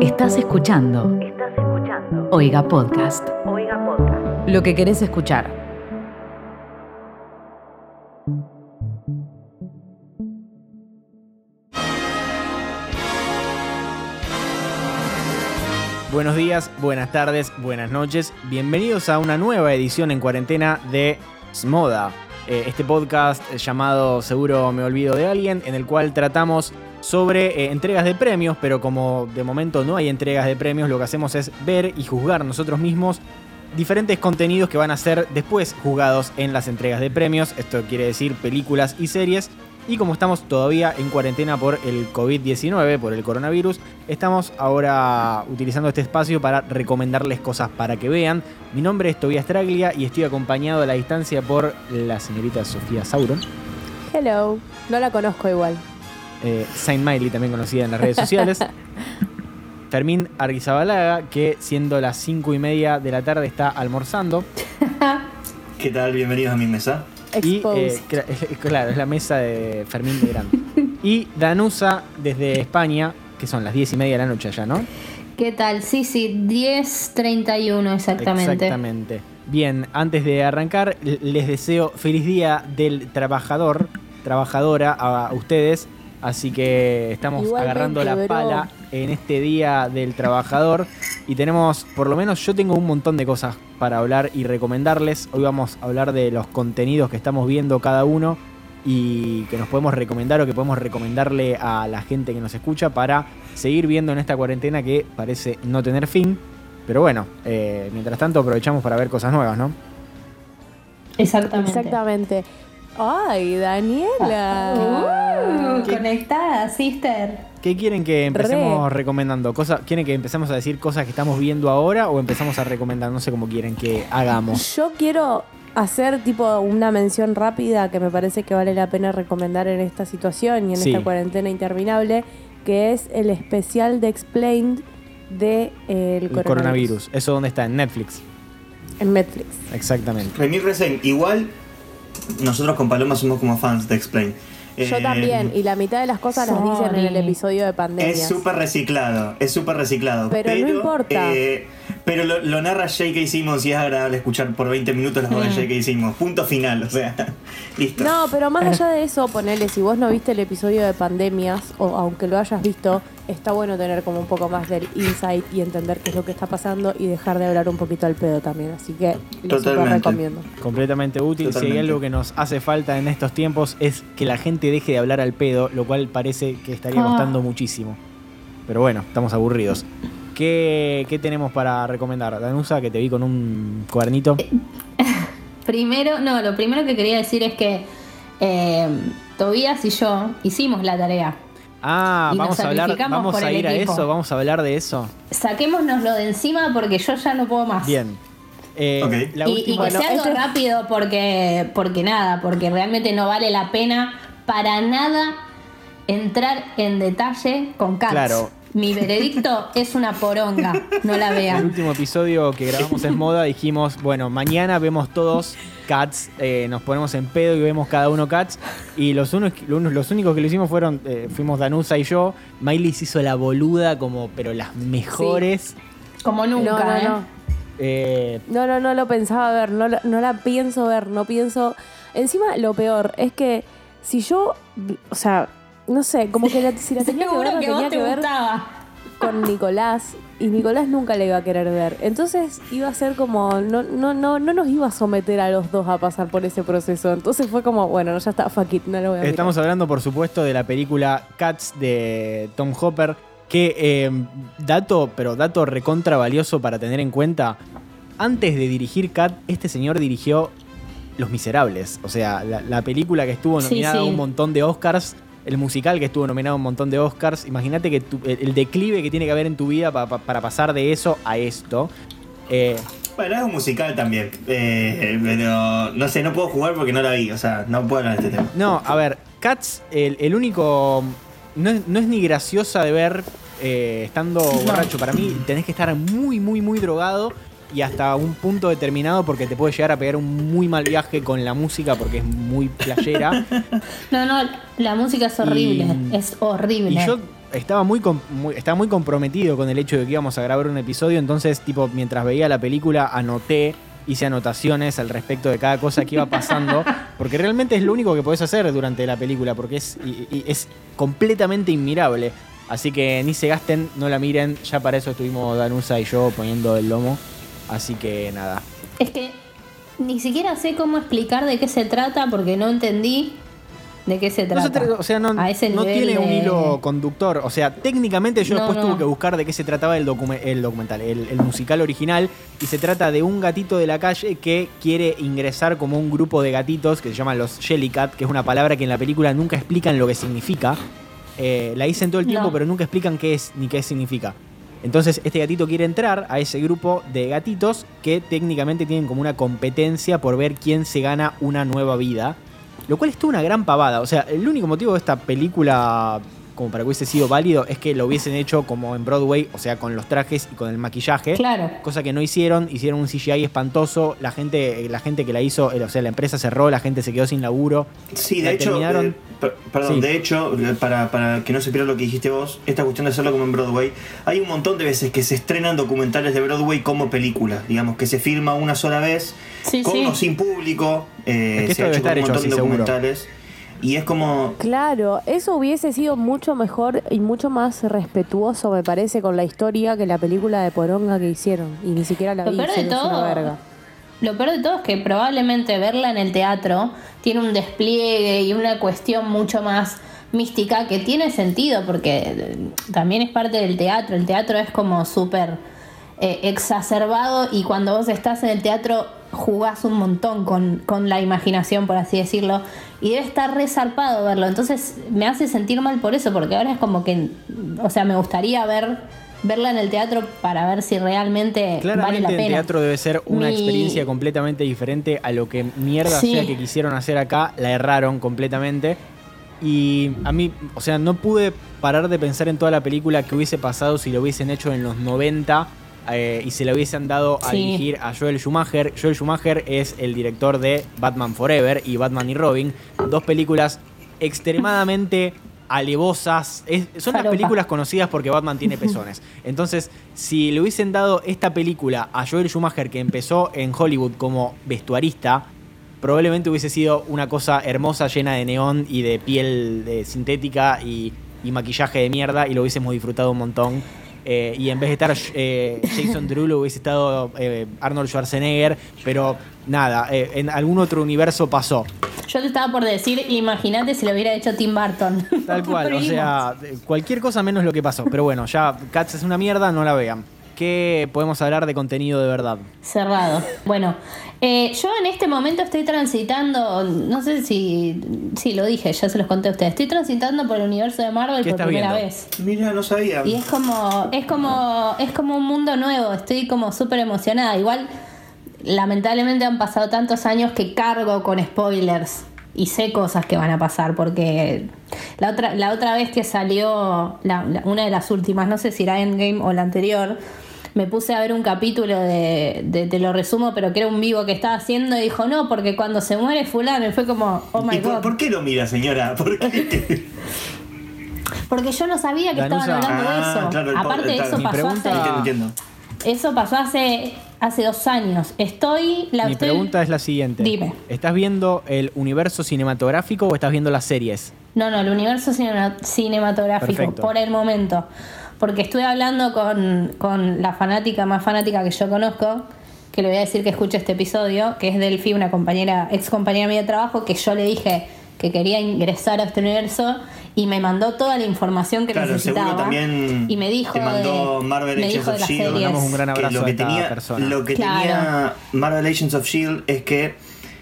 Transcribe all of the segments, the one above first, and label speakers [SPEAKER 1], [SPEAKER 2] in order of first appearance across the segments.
[SPEAKER 1] Estás escuchando. Estás escuchando. Oiga Podcast. Oiga Podcast. Lo que querés escuchar.
[SPEAKER 2] Buenos días, buenas tardes, buenas noches. Bienvenidos a una nueva edición en cuarentena de Smoda. Eh, este podcast llamado Seguro me olvido de alguien, en el cual tratamos sobre eh, entregas de premios, pero como de momento no hay entregas de premios, lo que hacemos es ver y juzgar nosotros mismos diferentes contenidos que van a ser después juzgados en las entregas de premios. Esto quiere decir películas y series. Y como estamos todavía en cuarentena por el COVID-19, por el coronavirus, estamos ahora utilizando este espacio para recomendarles cosas para que vean. Mi nombre es Tobias Traglia y estoy acompañado a la distancia por la señorita Sofía Sauron.
[SPEAKER 3] Hello, no la conozco igual.
[SPEAKER 2] Eh, Saint Miley, también conocida en las redes sociales. Fermín Arguizabalaga, que siendo las 5 y media de la tarde está almorzando.
[SPEAKER 4] ¿Qué tal? Bienvenidos a mi mesa.
[SPEAKER 2] Y, eh, cla- claro, es la mesa de Fermín de Grande. Y Danusa desde España, que son las 10 y media de la noche allá, ¿no?
[SPEAKER 5] ¿Qué tal? Sí, sí, 10.31 exactamente.
[SPEAKER 2] Exactamente. Bien, antes de arrancar, les deseo feliz día del trabajador, trabajadora a ustedes. Así que estamos
[SPEAKER 3] Igualmente,
[SPEAKER 2] agarrando la
[SPEAKER 3] bro.
[SPEAKER 2] pala en este día del trabajador. Y tenemos, por lo menos yo tengo un montón de cosas para hablar y recomendarles. Hoy vamos a hablar de los contenidos que estamos viendo cada uno y que nos podemos recomendar o que podemos recomendarle a la gente que nos escucha para seguir viendo en esta cuarentena que parece no tener fin. Pero bueno, eh, mientras tanto aprovechamos para ver cosas nuevas, ¿no?
[SPEAKER 5] Exactamente.
[SPEAKER 3] Exactamente. Ay, Daniela.
[SPEAKER 5] Uh, conectada, sister.
[SPEAKER 2] ¿Qué quieren que empecemos recomendando? Cosa, ¿Quieren que empecemos a decir cosas que estamos viendo ahora o empezamos a recomendar? No sé cómo quieren que hagamos.
[SPEAKER 3] Yo quiero hacer tipo una mención rápida que me parece que vale la pena recomendar en esta situación y en
[SPEAKER 2] Sí.
[SPEAKER 3] esta cuarentena interminable, que es el especial de Explained de eh, el,
[SPEAKER 2] El
[SPEAKER 3] coronavirus.
[SPEAKER 2] coronavirus. ¿Eso dónde está? En Netflix.
[SPEAKER 3] En Netflix.
[SPEAKER 2] Exactamente.
[SPEAKER 4] Remir Resen, igual nosotros con Paloma somos como fans de Explain.
[SPEAKER 3] Yo
[SPEAKER 4] Eh,
[SPEAKER 3] también, y la mitad de las cosas las dicen en el
[SPEAKER 5] Sorry.
[SPEAKER 3] episodio de pandemia.
[SPEAKER 4] Es súper reciclado, es súper reciclado.
[SPEAKER 3] Pero no importa.
[SPEAKER 4] eh, pero lo, lo narra J.K. Simmons y es agradable escuchar por 20 minutos las voz de J.K. Simmons. Punto final, o sea, listo.
[SPEAKER 3] No, pero más allá de eso, ponele, si vos no viste el episodio de pandemias, o aunque lo hayas visto, está bueno tener como un poco más del insight y entender qué es lo que está pasando y dejar de hablar un poquito al pedo también. Así que lo super
[SPEAKER 4] Totalmente.
[SPEAKER 3] recomiendo.
[SPEAKER 2] Completamente útil. Si hay
[SPEAKER 4] Totalmente.
[SPEAKER 2] algo que nos hace falta en estos tiempos es que la gente deje de hablar al pedo, lo cual parece que estaría
[SPEAKER 5] Ah.
[SPEAKER 2] costando muchísimo. Pero bueno, estamos aburridos. ¿Qué, qué tenemos para recomendar? Danusa, que te vi con un cuadernito.
[SPEAKER 5] Primero, no, lo primero que quería decir es que eh, Tobías y yo hicimos la tarea.
[SPEAKER 2] Ah,
[SPEAKER 5] Y nos
[SPEAKER 2] vamos a hablar, vamos
[SPEAKER 5] por
[SPEAKER 2] a ir a eso, vamos a hablar de eso.
[SPEAKER 5] Saquémonoslo de encima porque yo ya no puedo más.
[SPEAKER 2] Bien. Eh,
[SPEAKER 4] Ok.
[SPEAKER 2] la
[SPEAKER 5] Y, y
[SPEAKER 2] última-
[SPEAKER 5] que
[SPEAKER 3] Bueno,
[SPEAKER 5] sea algo
[SPEAKER 3] este-
[SPEAKER 5] rápido porque, porque nada, porque realmente no vale la pena para nada entrar en detalle con Cats.
[SPEAKER 2] Claro.
[SPEAKER 5] Mi veredicto es una poronga, no la
[SPEAKER 2] En el
[SPEAKER 5] vean.
[SPEAKER 2] último episodio que grabamos en moda dijimos, bueno, mañana vemos todos Cats, eh, nos ponemos en pedo y vemos cada uno Cats. Y los, unos, los únicos que lo hicimos fueron, eh, fuimos Danusa y yo. Miley se hizo la boluda como, pero las mejores.
[SPEAKER 5] Como nunca,
[SPEAKER 3] no, no,
[SPEAKER 5] ¿eh?
[SPEAKER 3] no.
[SPEAKER 2] Eh,
[SPEAKER 3] No, no, no lo pensaba ver, no, la- no la pienso ver, no pienso... Encima, lo peor es que si yo, o sea, no sé, como que la- si la tenía que
[SPEAKER 5] Seguro
[SPEAKER 3] ver, la
[SPEAKER 5] que vos
[SPEAKER 3] tenía
[SPEAKER 5] te
[SPEAKER 3] que ver
[SPEAKER 5] gustaba.
[SPEAKER 3] con Nicolás y Nicolás nunca la iba a querer ver. Entonces iba a ser como, no, no, no, no nos iba a someter a los dos a pasar por ese proceso. Entonces fue como, bueno, no, ya está, fuck it, no lo voy a mirar.
[SPEAKER 2] estamos hablando, por supuesto, de la película Cats de Tom Hopper. Que, eh, dato, pero dato recontra valioso para tener en cuenta. Antes de dirigir Cat, este señor dirigió Los Miserables. O sea, la, la película que estuvo
[SPEAKER 5] Sí,
[SPEAKER 2] nominada a un montón de Oscars. El musical que estuvo nominado a un montón de Oscars. Imagínate que tu- el, el declive que tiene que haber en tu vida pa- pa- para pasar de eso a esto. Eh,
[SPEAKER 4] Bueno, es un musical también. eh, pero no sé, no puedo jugar porque no la vi, o sea, no puedo hablar de este tema.
[SPEAKER 2] no, a ver, Cats, el, el único. No es, no es ni graciosa de ver eh, estando borracho. Para mí, tenés que estar muy, muy, muy drogado y hasta un punto determinado porque te puede llegar a pegar un muy mal viaje con la música porque es muy playera.
[SPEAKER 5] No, no, la música es horrible,
[SPEAKER 2] Y-
[SPEAKER 5] es horrible.
[SPEAKER 2] y yo estaba muy, estaba muy comprometido con el hecho de que íbamos a grabar un episodio, entonces, tipo, mientras veía la película, anoté, hice anotaciones al respecto de cada cosa que iba pasando, porque realmente es lo único que podés hacer durante la película, porque es, y- y es completamente inmirable. Así que ni se gasten, no la miren, ya para eso estuvimos Danusa y yo poniendo el lomo. Así que nada.
[SPEAKER 5] Es que ni siquiera sé cómo explicar de qué se trata porque no entendí de qué se
[SPEAKER 2] No
[SPEAKER 5] trata.
[SPEAKER 2] se tra- o sea, no,
[SPEAKER 5] A ese
[SPEAKER 2] no
[SPEAKER 5] nivel
[SPEAKER 2] tiene un hilo conductor. O sea, técnicamente yo
[SPEAKER 5] No,
[SPEAKER 2] después
[SPEAKER 5] no.
[SPEAKER 2] tuve que buscar de qué se trataba el, docume- el documental, el, el musical original. Y se trata de un gatito de la calle que quiere ingresar como un grupo de gatitos que se llaman los Jellycat, que es una palabra que en la película nunca explican lo que significa. Eh, la dicen todo el tiempo,
[SPEAKER 5] No.
[SPEAKER 2] pero nunca explican qué es ni qué significa. Entonces, este gatito quiere entrar a ese grupo de gatitos que técnicamente tienen como una competencia por ver quién se gana una nueva vida. Lo cual es toda una gran pavada. O sea, el único motivo de esta película, como para que hubiese sido válido, es que lo hubiesen hecho como en Broadway, o sea, con los trajes y con el maquillaje.
[SPEAKER 5] Claro.
[SPEAKER 2] Cosa que no hicieron, hicieron un CGI espantoso. La gente, la gente que la hizo, eh, o sea, la empresa cerró, la gente se quedó sin laburo.
[SPEAKER 4] Sí, de hecho,
[SPEAKER 2] terminaron-
[SPEAKER 4] eh, per- perdón,
[SPEAKER 2] Sí.
[SPEAKER 4] de hecho, eh, para, para que no se pierda lo que dijiste vos, esta cuestión de hacerlo como en Broadway, hay un montón de veces que se estrenan documentales de Broadway como películas, digamos, que se filma una sola vez,
[SPEAKER 5] Sí,
[SPEAKER 4] con
[SPEAKER 5] sí.
[SPEAKER 4] o sin público, eh,
[SPEAKER 2] Es que
[SPEAKER 4] se
[SPEAKER 2] esto
[SPEAKER 4] ha
[SPEAKER 2] debe
[SPEAKER 4] hecho
[SPEAKER 2] estar
[SPEAKER 4] un
[SPEAKER 2] hecho
[SPEAKER 4] montón
[SPEAKER 2] así,
[SPEAKER 4] de
[SPEAKER 2] seguro.
[SPEAKER 4] Y es como...
[SPEAKER 3] Claro, eso hubiese sido mucho mejor y mucho más respetuoso, me parece, con la historia que la película de Poronga que hicieron. Y ni siquiera la
[SPEAKER 5] Lo
[SPEAKER 3] vi,
[SPEAKER 5] peor de
[SPEAKER 3] una verga.
[SPEAKER 5] Lo peor de todo es que probablemente verla en el teatro tiene un despliegue y una cuestión mucho más mística que tiene sentido porque eh, también es parte del teatro. El teatro es como súper eh, exacerbado y cuando vos estás en el teatro jugás un montón con, con la imaginación, por así decirlo, y debe estar resarpado verlo. Entonces me hace sentir mal por eso, porque ahora es como que, o sea, me gustaría ver verla en el teatro para ver si realmente vale
[SPEAKER 2] Claramente
[SPEAKER 5] la
[SPEAKER 2] el
[SPEAKER 5] pena.
[SPEAKER 2] teatro debe ser una
[SPEAKER 5] Mi-
[SPEAKER 2] experiencia completamente diferente a lo que mierda
[SPEAKER 5] Sí.
[SPEAKER 2] sea que quisieron hacer acá, la erraron completamente. Y a mí, o sea, no pude parar de pensar en toda la película que hubiese pasado si lo hubiesen hecho en los 90 eh, y se lo hubiesen dado a
[SPEAKER 5] Sí.
[SPEAKER 2] dirigir a Joel Schumacher. Joel Schumacher es el director de Batman Forever y Batman y Robin, dos películas extremadamente alevosas. Es- son las películas conocidas porque Batman tiene pezones. Entonces, si le hubiesen dado esta película a Joel Schumacher, que empezó en Hollywood como vestuarista, probablemente hubiese sido una cosa hermosa, llena de neón y de piel eh, sintética y, y maquillaje de mierda, y lo hubiésemos disfrutado un montón. Eh, y en vez de estar eh, Jason Derulo hubiese estado eh, Arnold Schwarzenegger, pero nada, eh, en algún otro universo pasó.
[SPEAKER 5] Yo te estaba por decir, imagínate si lo hubiera hecho Tim Burton.
[SPEAKER 2] Tal cual, o sea, cualquier cosa menos lo que pasó. Pero bueno, ya Cats es una mierda, no la vean. ¿Qué podemos hablar de contenido de verdad?
[SPEAKER 5] Cerrado. Bueno, eh, yo en este momento estoy transitando, no sé si, si lo dije, ya se los conté a ustedes, estoy transitando por el universo de Marvel
[SPEAKER 2] ¿Qué
[SPEAKER 5] por primera
[SPEAKER 2] viendo?
[SPEAKER 5] vez.
[SPEAKER 4] Mira, no sabía.
[SPEAKER 5] Y es como, es como, es como un mundo nuevo, estoy como súper emocionada. Igual, lamentablemente han pasado tantos años que cargo con spoilers y sé cosas que van a pasar, porque la otra, la otra vez que salió, la- la- una de las últimas, no sé si era Endgame o la anterior, me puse a ver un capítulo de, de- te lo resumo, pero que era un vivo que estaba haciendo y dijo, no, porque cuando se muere fulano, y fue como, oh my
[SPEAKER 4] ¿Y por,
[SPEAKER 5] god.
[SPEAKER 4] por qué lo mira, señora? ¿Por qué?
[SPEAKER 5] Porque yo no sabía que
[SPEAKER 2] Danusa.
[SPEAKER 5] estaban hablando de
[SPEAKER 4] Ah,
[SPEAKER 5] eso.
[SPEAKER 4] claro, po-
[SPEAKER 5] Aparte,
[SPEAKER 4] claro.
[SPEAKER 5] eso pasó
[SPEAKER 2] pregunta-
[SPEAKER 5] hace...
[SPEAKER 4] entiendo, entiendo.
[SPEAKER 5] Eso pasó hace, hace dos años. Estoy. La
[SPEAKER 2] Mi
[SPEAKER 5] estoy-
[SPEAKER 2] pregunta es la siguiente.
[SPEAKER 5] Dime.
[SPEAKER 2] ¿Estás viendo el universo cinematográfico o estás viendo las series?
[SPEAKER 5] No, no, el universo cinema- cinematográfico,
[SPEAKER 2] Perfecto.
[SPEAKER 5] por el momento. Porque estuve hablando con, con la fanática más fanática que yo conozco, que le voy a decir que escuche este episodio, que es Delphi, una compañera, ex compañera mía de trabajo, que yo le dije que quería ingresar a este universo y me mandó toda la información que
[SPEAKER 4] Claro,
[SPEAKER 5] necesitaba.
[SPEAKER 4] seguro también
[SPEAKER 5] y me dijo
[SPEAKER 4] te mandó
[SPEAKER 5] de,
[SPEAKER 4] Marvel
[SPEAKER 5] me
[SPEAKER 4] Agents
[SPEAKER 5] dijo
[SPEAKER 4] of S.H.I.E.L.D.
[SPEAKER 2] un gran
[SPEAKER 4] que
[SPEAKER 2] abrazo
[SPEAKER 4] lo que
[SPEAKER 2] a esta
[SPEAKER 4] tenía,
[SPEAKER 2] persona.
[SPEAKER 4] Lo que
[SPEAKER 5] Claro.
[SPEAKER 4] tenía Marvel Agents of S.H.I.E.L.D. Es que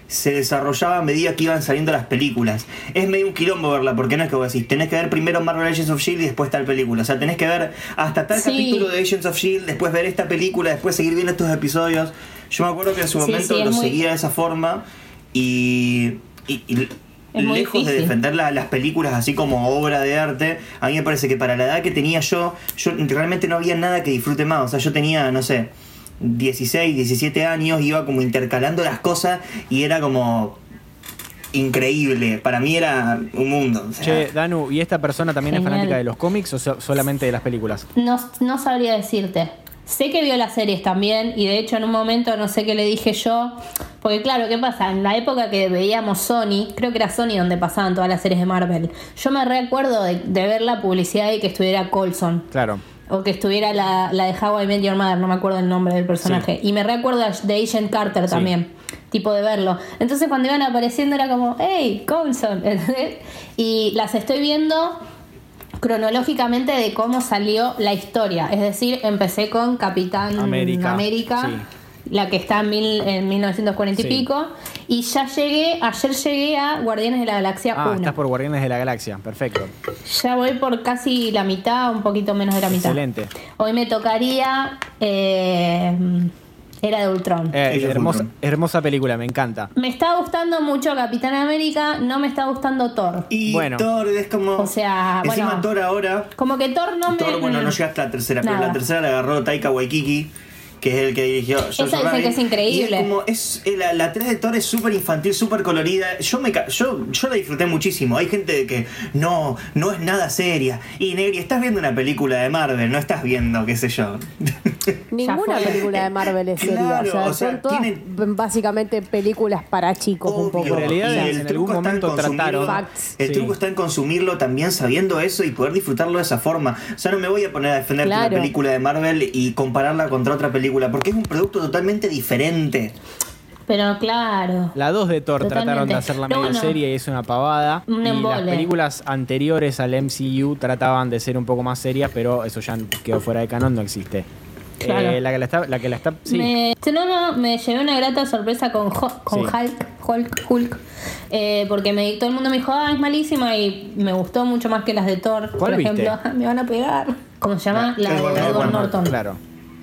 [SPEAKER 4] se desarrollaba a medida que iban saliendo las películas. Es medio un quilombo verla, porque no es que vos decís, tenés que ver primero Marvel Agents of S.H.I.E.L.D. Y después tal película. O sea, tenés que ver hasta tal
[SPEAKER 5] Sí.
[SPEAKER 4] capítulo de Agents of S.H.I.E.L.D., después ver esta película, después seguir viendo estos episodios. Yo me acuerdo que en su momento
[SPEAKER 5] sí,
[SPEAKER 4] lo
[SPEAKER 5] muy-
[SPEAKER 4] seguía de esa forma y... y- y lejos de
[SPEAKER 5] difícil.
[SPEAKER 4] defender la- las películas así como obra de arte, a mí me parece que para la edad que tenía yo, yo realmente no había nada que disfrute más. O sea, yo tenía, no sé, 16, 17 años, iba como intercalando las cosas y era como increíble. Para mí era un mundo. o sea,
[SPEAKER 2] Che, Danu, ¿y esta persona también es fanática de los cómics o so- solamente de las películas?
[SPEAKER 5] No, no sabría decirte. Sé que vio las series también y de hecho en un momento no sé qué le dije yo. Porque claro, ¿qué pasa? En la época que veíamos Sony, creo que era Sony donde pasaban todas las series de Marvel. Yo me recuerdo de, de ver la publicidad y que estuviera Colson.
[SPEAKER 2] Claro.
[SPEAKER 5] O que estuviera la, la de How I Met Your Mother, no me acuerdo el nombre del personaje. Y me recuerdo de Agent Carter
[SPEAKER 2] Sí.
[SPEAKER 5] también, tipo de verlo. Entonces cuando iban apareciendo era como, hey, Coulson. Y las estoy viendo cronológicamente de cómo salió la historia. Es decir, empecé con Capitán
[SPEAKER 2] América,
[SPEAKER 5] América,
[SPEAKER 2] sí.
[SPEAKER 5] La que está en, mil- en 1940
[SPEAKER 2] Sí.
[SPEAKER 5] y pico. Y ya llegué, ayer llegué a Guardianes de la Galaxia
[SPEAKER 2] Ah,
[SPEAKER 5] 1.
[SPEAKER 2] estás por Guardianes de la Galaxia. Perfecto.
[SPEAKER 5] Ya voy por casi la mitad, un poquito menos de la mitad.
[SPEAKER 2] Excelente.
[SPEAKER 5] Hoy me tocaría eh, Era de Ultron.
[SPEAKER 2] Eh, hermosa,
[SPEAKER 4] Ultron.
[SPEAKER 2] hermosa película, me encanta.
[SPEAKER 5] Me está gustando mucho Capitán América, no me está gustando Thor.
[SPEAKER 4] Y
[SPEAKER 2] Bueno.
[SPEAKER 4] Thor es como.
[SPEAKER 5] O sea,
[SPEAKER 4] Encima
[SPEAKER 5] bueno.
[SPEAKER 4] Thor ahora.
[SPEAKER 5] Como que Thor no me.
[SPEAKER 4] Thor, bueno, no llega hasta la tercera, pero la tercera la agarró Taika Waikiki, que es el que dirigió. Jojo
[SPEAKER 5] dicen
[SPEAKER 4] Rabbit,
[SPEAKER 5] que es increíble.
[SPEAKER 4] Y es como, es, eh, la, la 3 de Thor es súper infantil, súper colorida. Yo, me, ca- yo, yo la disfruté muchísimo. Hay gente que no, no es nada seria. Y Negri, estás viendo una película de Marvel, no estás viendo, qué sé yo.
[SPEAKER 3] Ninguna película de Marvel es seria.
[SPEAKER 4] Claro,
[SPEAKER 3] o sea,
[SPEAKER 4] o sea,
[SPEAKER 3] son todas
[SPEAKER 4] tienen-
[SPEAKER 3] básicamente películas para chicos un poco.
[SPEAKER 2] En realidad,
[SPEAKER 4] Y
[SPEAKER 2] en
[SPEAKER 4] el
[SPEAKER 2] algún
[SPEAKER 4] truco está en
[SPEAKER 2] trataron-
[SPEAKER 3] Facts.
[SPEAKER 4] El
[SPEAKER 2] Sí.
[SPEAKER 4] truco está en consumirlo también sabiendo eso y poder disfrutarlo de esa forma. O sea, no me voy a poner a defender
[SPEAKER 3] Claro.
[SPEAKER 4] una película de Marvel y compararla contra otra película, porque es un producto totalmente diferente.
[SPEAKER 5] Pero claro.
[SPEAKER 2] La 2 de Thor
[SPEAKER 5] Totalmente.
[SPEAKER 2] trataron de hacerla
[SPEAKER 5] No,
[SPEAKER 2] medio
[SPEAKER 5] no.
[SPEAKER 2] seria y es una pavada.
[SPEAKER 5] Un
[SPEAKER 2] y las películas anteriores al MCU trataban de ser un poco más serias, pero eso ya quedó fuera de canon, no existe.
[SPEAKER 5] Claro.
[SPEAKER 2] Eh, la que la está, la que la está, sí.
[SPEAKER 5] Me, no, no, me llevé una grata sorpresa con, Ho- con
[SPEAKER 2] Sí.
[SPEAKER 5] Hulk, Hulk, Hulk, eh, porque me, todo el mundo me dijo, ah, es malísima y me gustó mucho más que las de Thor.
[SPEAKER 2] ¿Cuál
[SPEAKER 5] Por
[SPEAKER 2] viste?
[SPEAKER 5] ejemplo, "Ah, me van a pegar. ¿Cómo se llama? La, de
[SPEAKER 4] Edward
[SPEAKER 5] Edward
[SPEAKER 4] Norton.
[SPEAKER 5] Norton.
[SPEAKER 2] Claro.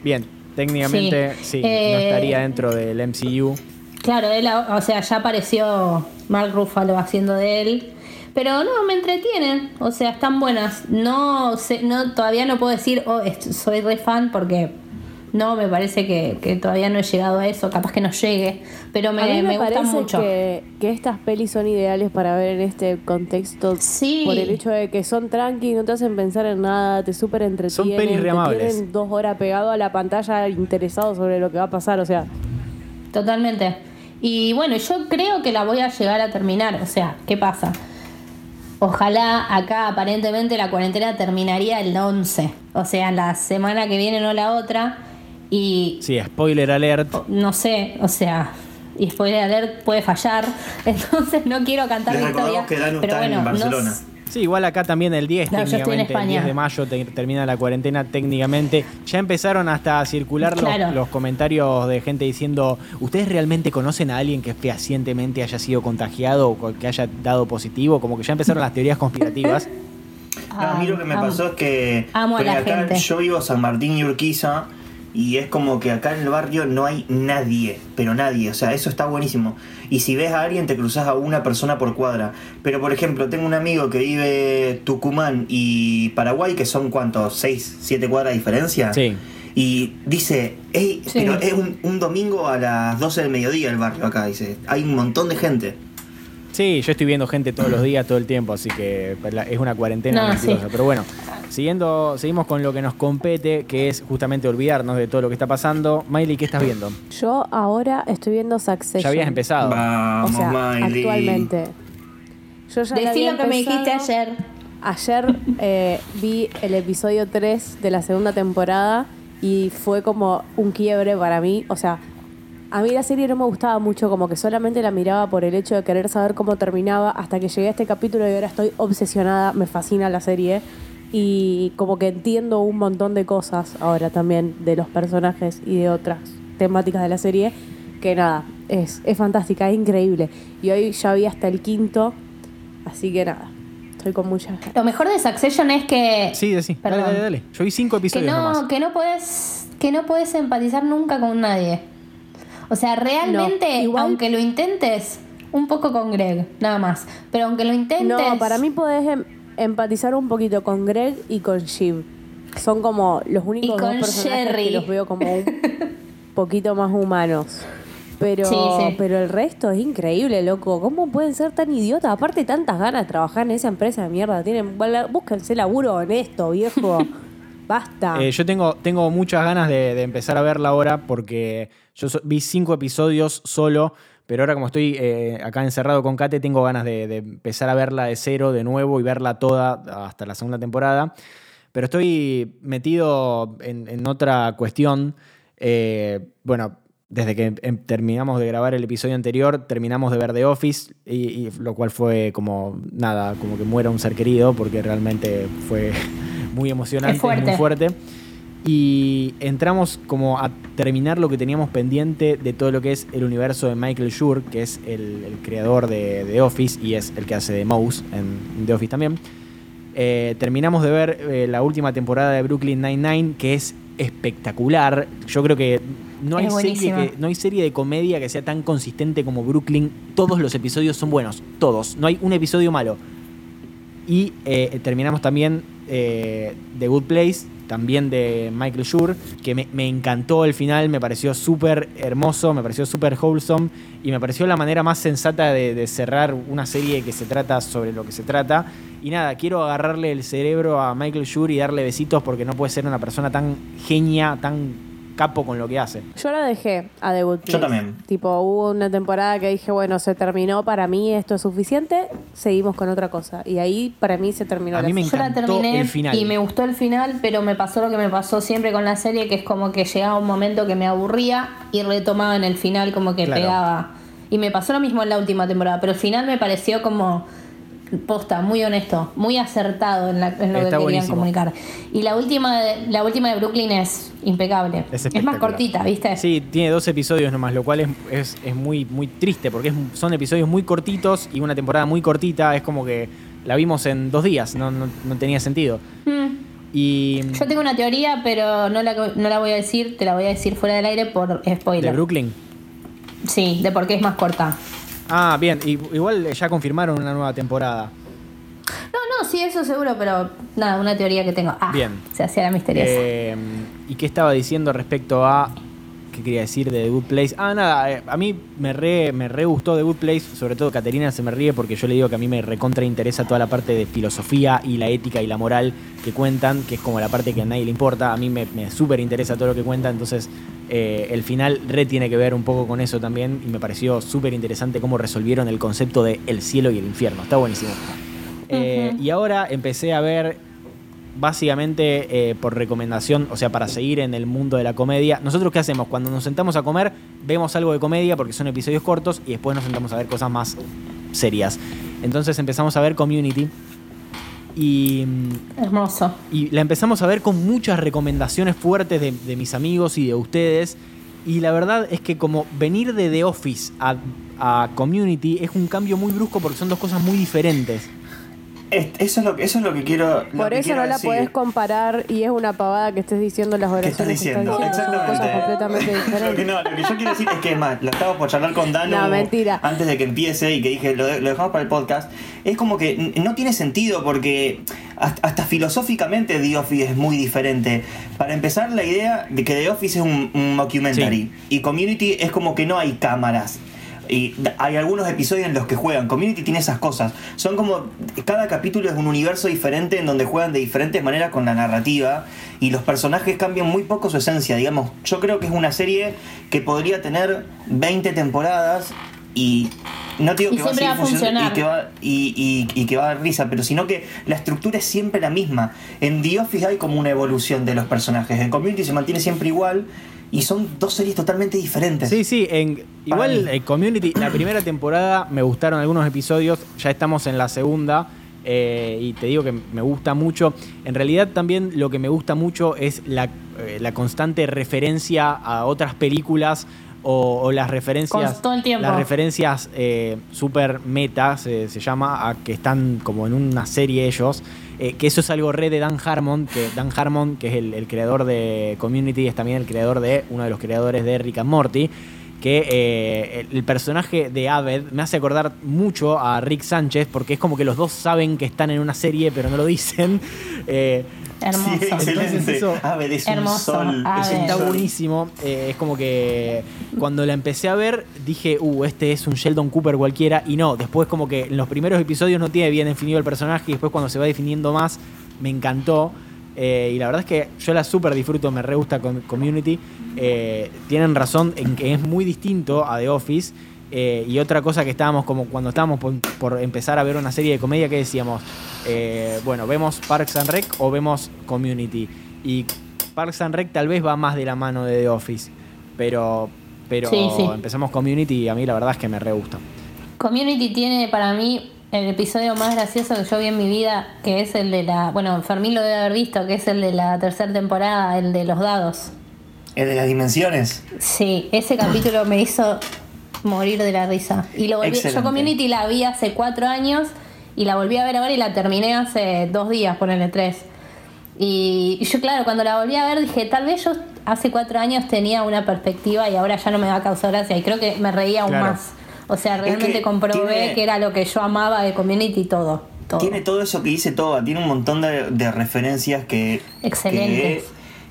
[SPEAKER 2] Bien, técnicamente sí,
[SPEAKER 5] Sí.
[SPEAKER 2] no
[SPEAKER 5] Eh,
[SPEAKER 2] estaría dentro del MCU.
[SPEAKER 5] Claro, él, o sea, ya apareció Mark Ruffalo haciendo de él. Pero no, me entretienen. O sea, están buenas. No no, todavía no puedo decir, oh, soy re fan porque no, me parece que, que todavía no he llegado a eso. Capaz que no llegue. Pero me,
[SPEAKER 3] a mí me, parece
[SPEAKER 5] mucho.
[SPEAKER 3] que, que estas pelis son ideales para ver en este contexto.
[SPEAKER 5] Sí.
[SPEAKER 3] Por el hecho de que son tranqui, no te hacen pensar en nada, te súper entretienen.
[SPEAKER 2] pelis re
[SPEAKER 3] te
[SPEAKER 2] amables.
[SPEAKER 3] tienen dos horas pegado a la pantalla interesado sobre lo que va a pasar. O sea,
[SPEAKER 5] Totalmente. Y bueno, yo creo que la voy a llegar a terminar. O sea, ¿qué pasa? Ojalá acá aparentemente la cuarentena terminaría el 11. O sea, la semana que viene, no la otra. Y
[SPEAKER 2] Sí, spoiler alert.
[SPEAKER 5] no sé, o sea, y spoiler alert puede fallar. Entonces no quiero cantar
[SPEAKER 4] Les
[SPEAKER 5] victoria.
[SPEAKER 4] recordamos que Danu
[SPEAKER 5] pero
[SPEAKER 4] está
[SPEAKER 5] bueno,
[SPEAKER 4] Barcelona.
[SPEAKER 2] Sí, igual acá también el 10,
[SPEAKER 5] No, yo estoy en
[SPEAKER 2] técnicamente, el 10
[SPEAKER 5] España.
[SPEAKER 2] de mayo te- termina la cuarentena técnicamente. Ya empezaron hasta a circular los,
[SPEAKER 5] Claro.
[SPEAKER 2] los comentarios de gente diciendo, ¿ustedes realmente conocen a alguien que fehacientemente haya sido contagiado o que haya dado positivo? Como que ya empezaron las teorías conspirativas.
[SPEAKER 4] No, a mí lo que me
[SPEAKER 5] amo.
[SPEAKER 4] pasó es que
[SPEAKER 5] Amo a la
[SPEAKER 4] acá
[SPEAKER 5] gente.
[SPEAKER 4] yo vivo San Martín y Urquiza y es como que acá en el barrio no hay nadie, pero nadie, o sea, eso está buenísimo. Y si ves a alguien te cruzas a una persona por cuadra. Pero por ejemplo, tengo un amigo que vive Tucumán y Paraguay, que son cuántos, 6, 7 cuadras de diferencia.
[SPEAKER 2] Sí.
[SPEAKER 4] Y dice, "Ey,
[SPEAKER 5] Sí.
[SPEAKER 4] pero es un, un domingo a las 12 del mediodía el barrio acá, dice. Hay un montón de gente.
[SPEAKER 2] Sí, yo estoy viendo gente todos los días, todo el tiempo, así que la- es una cuarentena
[SPEAKER 5] No,
[SPEAKER 2] mentirosa.
[SPEAKER 5] sí.
[SPEAKER 2] Pero bueno, siguiendo, seguimos con lo que nos compete, que es justamente olvidarnos de todo lo que está pasando. Miley, ¿qué estás viendo?
[SPEAKER 3] yo ahora estoy viendo Succession.
[SPEAKER 2] Ya habías empezado.
[SPEAKER 3] O
[SPEAKER 4] Vamos,
[SPEAKER 3] sea,
[SPEAKER 4] Miley.
[SPEAKER 3] actualmente. Yo ya
[SPEAKER 5] Decí
[SPEAKER 3] había
[SPEAKER 5] lo que me dijiste ayer.
[SPEAKER 3] Ayer eh, vi el episodio 3 de la segunda temporada y fue como un quiebre para mí. O sea, a mí la serie no me gustaba mucho, como que solamente la miraba por el hecho de querer saber cómo terminaba hasta que llegué a este capítulo y ahora estoy obsesionada, me fascina la serie y como que entiendo un montón de cosas ahora también de los personajes y de otras temáticas de la serie que nada, es, es fantástica, es increíble. Y hoy ya vi hasta el quinto, así que nada, estoy con muchas ganas.
[SPEAKER 5] Lo mejor de Succession es que.
[SPEAKER 2] Sí, sí, dale,
[SPEAKER 5] Perdón.
[SPEAKER 2] dale, dale. Yo vi cinco
[SPEAKER 5] que
[SPEAKER 2] episodios
[SPEAKER 5] no,
[SPEAKER 2] nomás.
[SPEAKER 5] que no puedes que no puedes empatizar nunca con nadie. O sea, realmente,
[SPEAKER 3] No, igual-
[SPEAKER 5] aunque lo intentes, un poco con Greg, nada más. Pero aunque lo intentes.
[SPEAKER 3] No, para mí podés em- empatizar un poquito con Greg y con Shiv. Son como los únicos dos personajes que los veo como un poquito más humanos. Pero,
[SPEAKER 5] Sí, sí.
[SPEAKER 3] pero el resto es increíble, loco. ¿Cómo pueden ser tan idiotas? Aparte, tantas ganas de trabajar en esa empresa de mierda. Tienen, búsquense laburo honesto, viejo. Basta.
[SPEAKER 2] Eh, yo tengo, tengo muchas ganas de, empezar a verla ahora porque yo vi cinco episodios solo, pero ahora como estoy eh, acá encerrado con Kate, tengo ganas de, empezar a verla de cero de nuevo y verla toda hasta la segunda temporada. Pero estoy metido en, otra cuestión. Eh, bueno, desde que em- terminamos de grabar el episodio anterior, terminamos de ver The Office, y lo cual fue como nada, como que muera un ser querido, porque realmente fue muy emocionante,
[SPEAKER 5] fuerte.
[SPEAKER 2] muy fuerte. Y entramos como a terminar lo que teníamos pendiente de todo lo que es el universo de Michael Schur, que es el, el creador de The Office y es el que hace de Mouse en The Office también. Eh, terminamos de ver eh, la última temporada de Brooklyn Nine-Nine, que es espectacular. Yo creo que no hay, serie que no hay serie de comedia que sea tan consistente como Brooklyn. Todos los episodios son buenos, todos. No hay un episodio malo. Y eh, terminamos también eh, The Good Place, también de Michael Schur, que me, encantó el final, me pareció súper hermoso, me pareció súper wholesome y me pareció la manera más sensata de, de cerrar una serie que se trata sobre lo que se trata. Y nada, quiero agarrarle el cerebro a Michael Schur y darle besitos porque no puede ser una persona tan genia, tan capo con lo que hace.
[SPEAKER 3] Yo la dejé a The Good
[SPEAKER 4] Yo
[SPEAKER 3] Place.
[SPEAKER 4] también.
[SPEAKER 3] Tipo, hubo una temporada que dije, bueno, se terminó, para mí esto es suficiente, seguimos con otra cosa. Y ahí para mí se terminó
[SPEAKER 2] A
[SPEAKER 3] la
[SPEAKER 2] mí me
[SPEAKER 3] serie.
[SPEAKER 5] Yo la terminé
[SPEAKER 2] el final.
[SPEAKER 5] y me gustó el final, pero me pasó lo que me pasó siempre con la serie, que es como que llegaba un momento que me aburría y retomaba en el final como que
[SPEAKER 2] Claro.
[SPEAKER 5] pegaba. Y me pasó lo mismo en la última temporada, pero el final me pareció como posta, muy honesto, muy acertado en, la- en lo
[SPEAKER 2] Está
[SPEAKER 5] que querían
[SPEAKER 2] buenísimo.
[SPEAKER 5] comunicar. Y la última de, la última de Brooklyn es impecable.
[SPEAKER 2] Es,
[SPEAKER 5] Es, más cortita, ¿viste?
[SPEAKER 2] Sí, tiene dos episodios nomás, lo cual es, es- es muy, muy triste porque son episodios muy cortitos y una temporada muy cortita. Es como que la vimos en dos días, no, no- no tenía sentido.
[SPEAKER 5] Mm.
[SPEAKER 2] Y
[SPEAKER 5] Yo tengo una teoría, pero no la, no la voy a decir, te la voy a decir fuera del aire por
[SPEAKER 2] de
[SPEAKER 5] spoiler.
[SPEAKER 2] Brooklyn.
[SPEAKER 5] Sí, de por qué es más corta.
[SPEAKER 2] Ah, bien, y- igual ya confirmaron una nueva temporada.
[SPEAKER 5] No, no, sí, eso seguro, pero nada, una teoría que tengo. Ah,
[SPEAKER 2] Bien.
[SPEAKER 5] Se hacía la misteriosa.
[SPEAKER 2] Eh, ¿Y qué estaba diciendo respecto a. ¿Qué quería decir de The Good Place? Ah, nada, eh, a mí me re, me re gustó The Good Place, sobre todo Caterina se me ríe porque yo le digo que a mí me recontra interesa toda la parte de filosofía y la ética y la moral que cuentan, que es como la parte que a nadie le importa. A mí me, me súper interesa todo lo que cuentan, entonces eh, el final re tiene que ver un poco con eso también y me pareció súper interesante cómo resolvieron el concepto de el cielo y el infierno. Está buenísimo. Eh. Y ahora empecé a ver básicamente eh, por recomendación, o sea, para seguir en el mundo de la comedia. Nosotros qué hacemos? Cuando nos sentamos a comer, vemos algo de comedia porque son episodios cortos y después nos sentamos a ver cosas más serias. Entonces empezamos a ver Community y,
[SPEAKER 5] Hermoso.
[SPEAKER 2] y la empezamos a ver con muchas recomendaciones fuertes de, de mis amigos y de ustedes. Y la verdad es que como venir de The Office a, a Community es un cambio muy brusco porque son dos cosas muy diferentes.
[SPEAKER 4] Es- Eso es lo que, eso es lo que quiero. lo
[SPEAKER 3] Por
[SPEAKER 4] que
[SPEAKER 3] eso
[SPEAKER 4] quiero
[SPEAKER 3] no la
[SPEAKER 4] decir.
[SPEAKER 3] podés comparar y es una pavada que estés diciendo las
[SPEAKER 4] ¿Qué
[SPEAKER 3] oraciones
[SPEAKER 4] estás
[SPEAKER 3] que
[SPEAKER 4] diciendo?
[SPEAKER 3] estás diciendo. Son cosas completamente
[SPEAKER 4] Lo que,
[SPEAKER 3] diferentes.
[SPEAKER 4] no, lo que yo quiero decir es que es más, lo estaba por charlar con Dano
[SPEAKER 3] No, mentira.
[SPEAKER 4] antes de que empiece y que dije lo, de- lo dejamos para el podcast. Es como que no tiene sentido porque hasta, hasta filosóficamente The Office es muy diferente. Para empezar, la idea de que The Office es un, un mockumentary y Community es como que no hay cámaras. Y hay algunos episodios en los que juegan. Community tiene esas cosas. Son como. Cada capítulo es un universo diferente en donde juegan de diferentes maneras con la narrativa. Y los personajes cambian muy poco su esencia. Digamos, yo creo que es una serie que podría tener 20 temporadas. Y no digo
[SPEAKER 5] Y
[SPEAKER 4] que va a seguir
[SPEAKER 5] a
[SPEAKER 4] funcionando y
[SPEAKER 5] funcionar.
[SPEAKER 4] que va, y, y- y que va a dar risa, pero sino que la estructura es siempre la misma. En The Office hay como una evolución de los personajes. En Community se mantiene siempre igual. Y son dos series totalmente diferentes.
[SPEAKER 2] Sí, sí, en, igual en Community, la primera temporada me gustaron algunos episodios, ya estamos en la segunda eh, y te digo que me gusta mucho. En realidad también lo que me gusta mucho es la, eh, la constante referencia a otras películas o, o las referencias...
[SPEAKER 5] Con- todo el tiempo.
[SPEAKER 2] Las referencias eh, super meta, se, se llama, a que están como en una serie ellos. Eh, que eso es algo re de Dan Harmon, que Dan Harmon, que es el, el creador de Community, es también el creador de, uno de los creadores de Rick and Morty. que eh, el personaje de Aved me hace acordar mucho a Rick Sánchez, porque es como que los dos saben que están en una serie, pero no lo dicen. Eh,
[SPEAKER 5] Hermoso.
[SPEAKER 4] Sí, excelente.
[SPEAKER 2] Entonces eso-
[SPEAKER 4] Aved es
[SPEAKER 5] Hermoso,
[SPEAKER 4] un sol. Es un
[SPEAKER 2] Está
[SPEAKER 4] sol.
[SPEAKER 2] buenísimo. Eh, es como que cuando la empecé a ver, dije, uh, este es un Sheldon Cooper cualquiera. Y no, después como que en los primeros episodios no tiene bien definido el personaje. Y después cuando se va definiendo más, me encantó. Eh, y la verdad es que yo la súper disfruto, me re gusta con Community. Eh, tienen razón en que es muy distinto a The Office. Eh, y otra cosa que estábamos como cuando estábamos por, por empezar a ver una serie de comedia que decíamos, eh, bueno, vemos Parks and Rec o vemos Community. Y Parks and Rec tal vez va más de la mano de The Office. Pero, pero
[SPEAKER 5] Sí, sí.
[SPEAKER 2] empezamos Community y a mí la verdad es que me re gusta.
[SPEAKER 5] Community tiene para mí el episodio más gracioso que yo vi en mi vida, que es el de la. Bueno, Fermín lo debe haber visto, que es el de la tercera temporada, el de los dados.
[SPEAKER 4] El de las dimensiones.
[SPEAKER 5] Sí, ese capítulo me hizo morir de la risa. Y lo volví, yo. Community la vi hace cuatro años y la volví a ver ahora y la terminé hace dos días, ponele tres. Y yo, claro, cuando la volví a ver dije, tal vez yo hace cuatro años tenía una perspectiva y ahora ya no me va a causar gracia. Y creo que me reía aún
[SPEAKER 2] Claro.
[SPEAKER 5] más. O sea, realmente
[SPEAKER 4] que
[SPEAKER 5] comprobé
[SPEAKER 4] tiene-
[SPEAKER 5] que era lo que yo amaba de Community y todo. todo.
[SPEAKER 4] Tiene todo eso que dice Toba, tiene un montón de, de referencias que,
[SPEAKER 5] Excelentes.
[SPEAKER 4] que,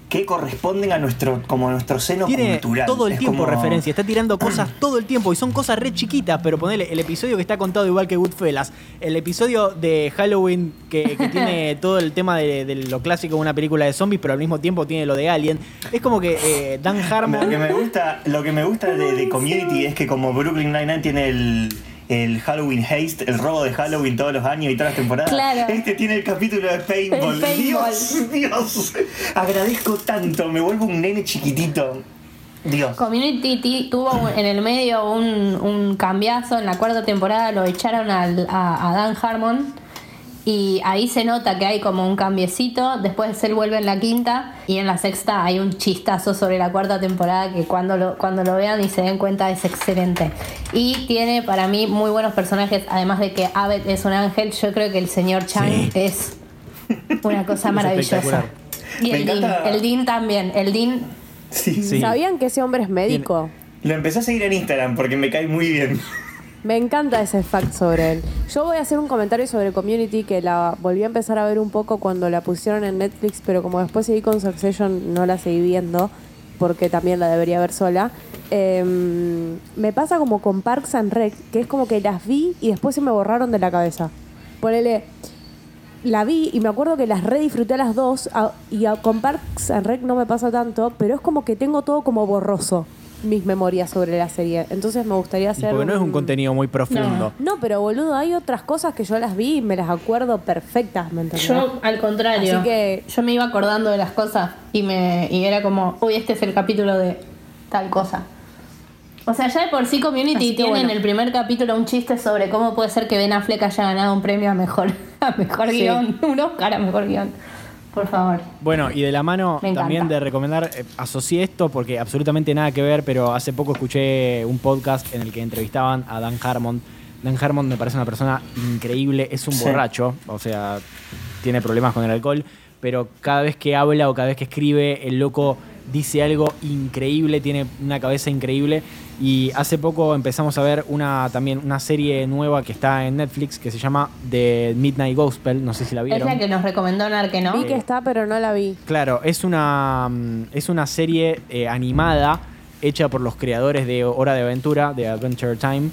[SPEAKER 4] que corresponden a nuestro, como a nuestro seno
[SPEAKER 2] Tiene
[SPEAKER 4] cultural.
[SPEAKER 2] todo el
[SPEAKER 4] Es
[SPEAKER 2] tiempo
[SPEAKER 4] como-
[SPEAKER 2] referencia, está tirando cosas todo el tiempo y son cosas re chiquitas, pero ponele el episodio que está contado igual que Goodfellas, el episodio de Halloween que, que tiene todo el tema de, de lo clásico de una película de zombies, pero al mismo tiempo tiene lo de Alien. Es como que eh, Dan
[SPEAKER 4] Lo que
[SPEAKER 2] Harmon.
[SPEAKER 4] me gusta, lo que me gusta de, de Community es que como Brooklyn Nine-Nine tiene el, el Halloween Haste, el robo de Halloween todos los años y todas las temporadas,
[SPEAKER 5] Claro.
[SPEAKER 4] este tiene el capítulo de Paintball. Dios, Dios, agradezco tanto, me vuelvo un nene chiquitito. Dios.
[SPEAKER 5] Community tuvo en el medio un, un cambiazo. En la cuarta temporada lo echaron al- a, a Dan Harmon. Y ahí se nota que hay como un cambiecito. Después él vuelve en la quinta. Y en la sexta hay un chistazo sobre la cuarta temporada que cuando lo, cuando lo vean y se den cuenta es excelente. Y tiene para mí muy buenos personajes. Además de que Abed es un ángel, yo creo que el señor Chang
[SPEAKER 2] Sí.
[SPEAKER 5] es una cosa maravillosa. Y el Dean, el Dean también. El Dean
[SPEAKER 4] Sí.
[SPEAKER 2] Sí.
[SPEAKER 3] ¿Sabían que ese hombre es médico?
[SPEAKER 4] Lo empecé a seguir en Instagram porque me cae muy bien.
[SPEAKER 3] Me encanta ese fact sobre él. Yo voy a hacer un comentario sobre Community que la volví a empezar a ver un poco cuando la pusieron en Netflix, pero como después seguí con Succession no la seguí viendo porque también la debería ver sola. Em, me pasa como con Parks and Rec, que es como que las vi y después se me borraron de la cabeza. Ponele, la vi y me acuerdo que las re disfruté a las dos y con Parks and Rec no me pasa tanto, pero es como que tengo todo como borroso mis memorias sobre la serie. Entonces me gustaría hacer
[SPEAKER 2] porque no es un contenido muy profundo.
[SPEAKER 3] no, pero boludo, hay otras cosas que yo las vi y me las acuerdo perfectas, ¿me entendés?
[SPEAKER 5] Yo, al contrario,
[SPEAKER 3] Así que-
[SPEAKER 5] yo me iba acordando de las cosas y me y era como, uy, este es el capítulo de tal cosa. O sea, ya de por sí Community tiene
[SPEAKER 3] bueno.
[SPEAKER 5] en el primer capítulo un chiste sobre cómo puede ser que Ben Affleck haya ganado un premio a mejor, a mejor
[SPEAKER 3] Sí.
[SPEAKER 5] guion, un Oscar a mejor guion. Por favor.
[SPEAKER 2] Bueno, y de la mano también de recomendar, eh, asocié esto porque absolutamente nada que ver, pero hace poco escuché un podcast en el que entrevistaban a Dan Harmon. Dan Harmon me parece una persona increíble, es un
[SPEAKER 4] Sí.
[SPEAKER 2] borracho, o sea, tiene problemas con el alcohol, pero cada vez que habla o cada vez que escribe, el loco dice algo increíble, tiene una cabeza increíble. Y hace poco empezamos a ver una también una serie nueva que está en Netflix que se llama The Midnight Gospel, no sé si la
[SPEAKER 5] Es
[SPEAKER 2] vieron.
[SPEAKER 5] la que nos recomendó Narque, ¿no?
[SPEAKER 3] Vi que está, pero no la vi.
[SPEAKER 2] Claro, es una, mm, es una serie eh, animada hecha por los creadores de Hora de Aventura, de Adventure Time,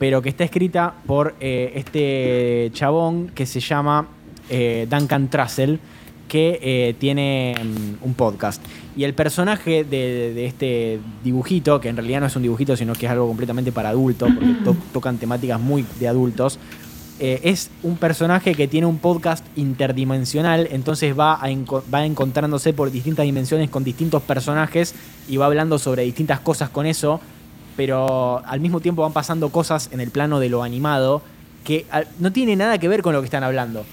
[SPEAKER 2] pero que está escrita por eh, este chabón que se llama eh, Duncan Trussell, que eh, tiene mm, un podcast. Y el personaje de, de este dibujito, que en realidad no es un dibujito, sino que es algo completamente para adultos, porque to- tocan temáticas muy de adultos, eh, es un personaje que tiene un podcast interdimensional, entonces va, a va encontrándose por distintas dimensiones con distintos personajes y va hablando sobre distintas cosas con eso, pero al mismo tiempo van pasando cosas en el plano de lo animado que al- no tiene nada que ver con lo que están hablando.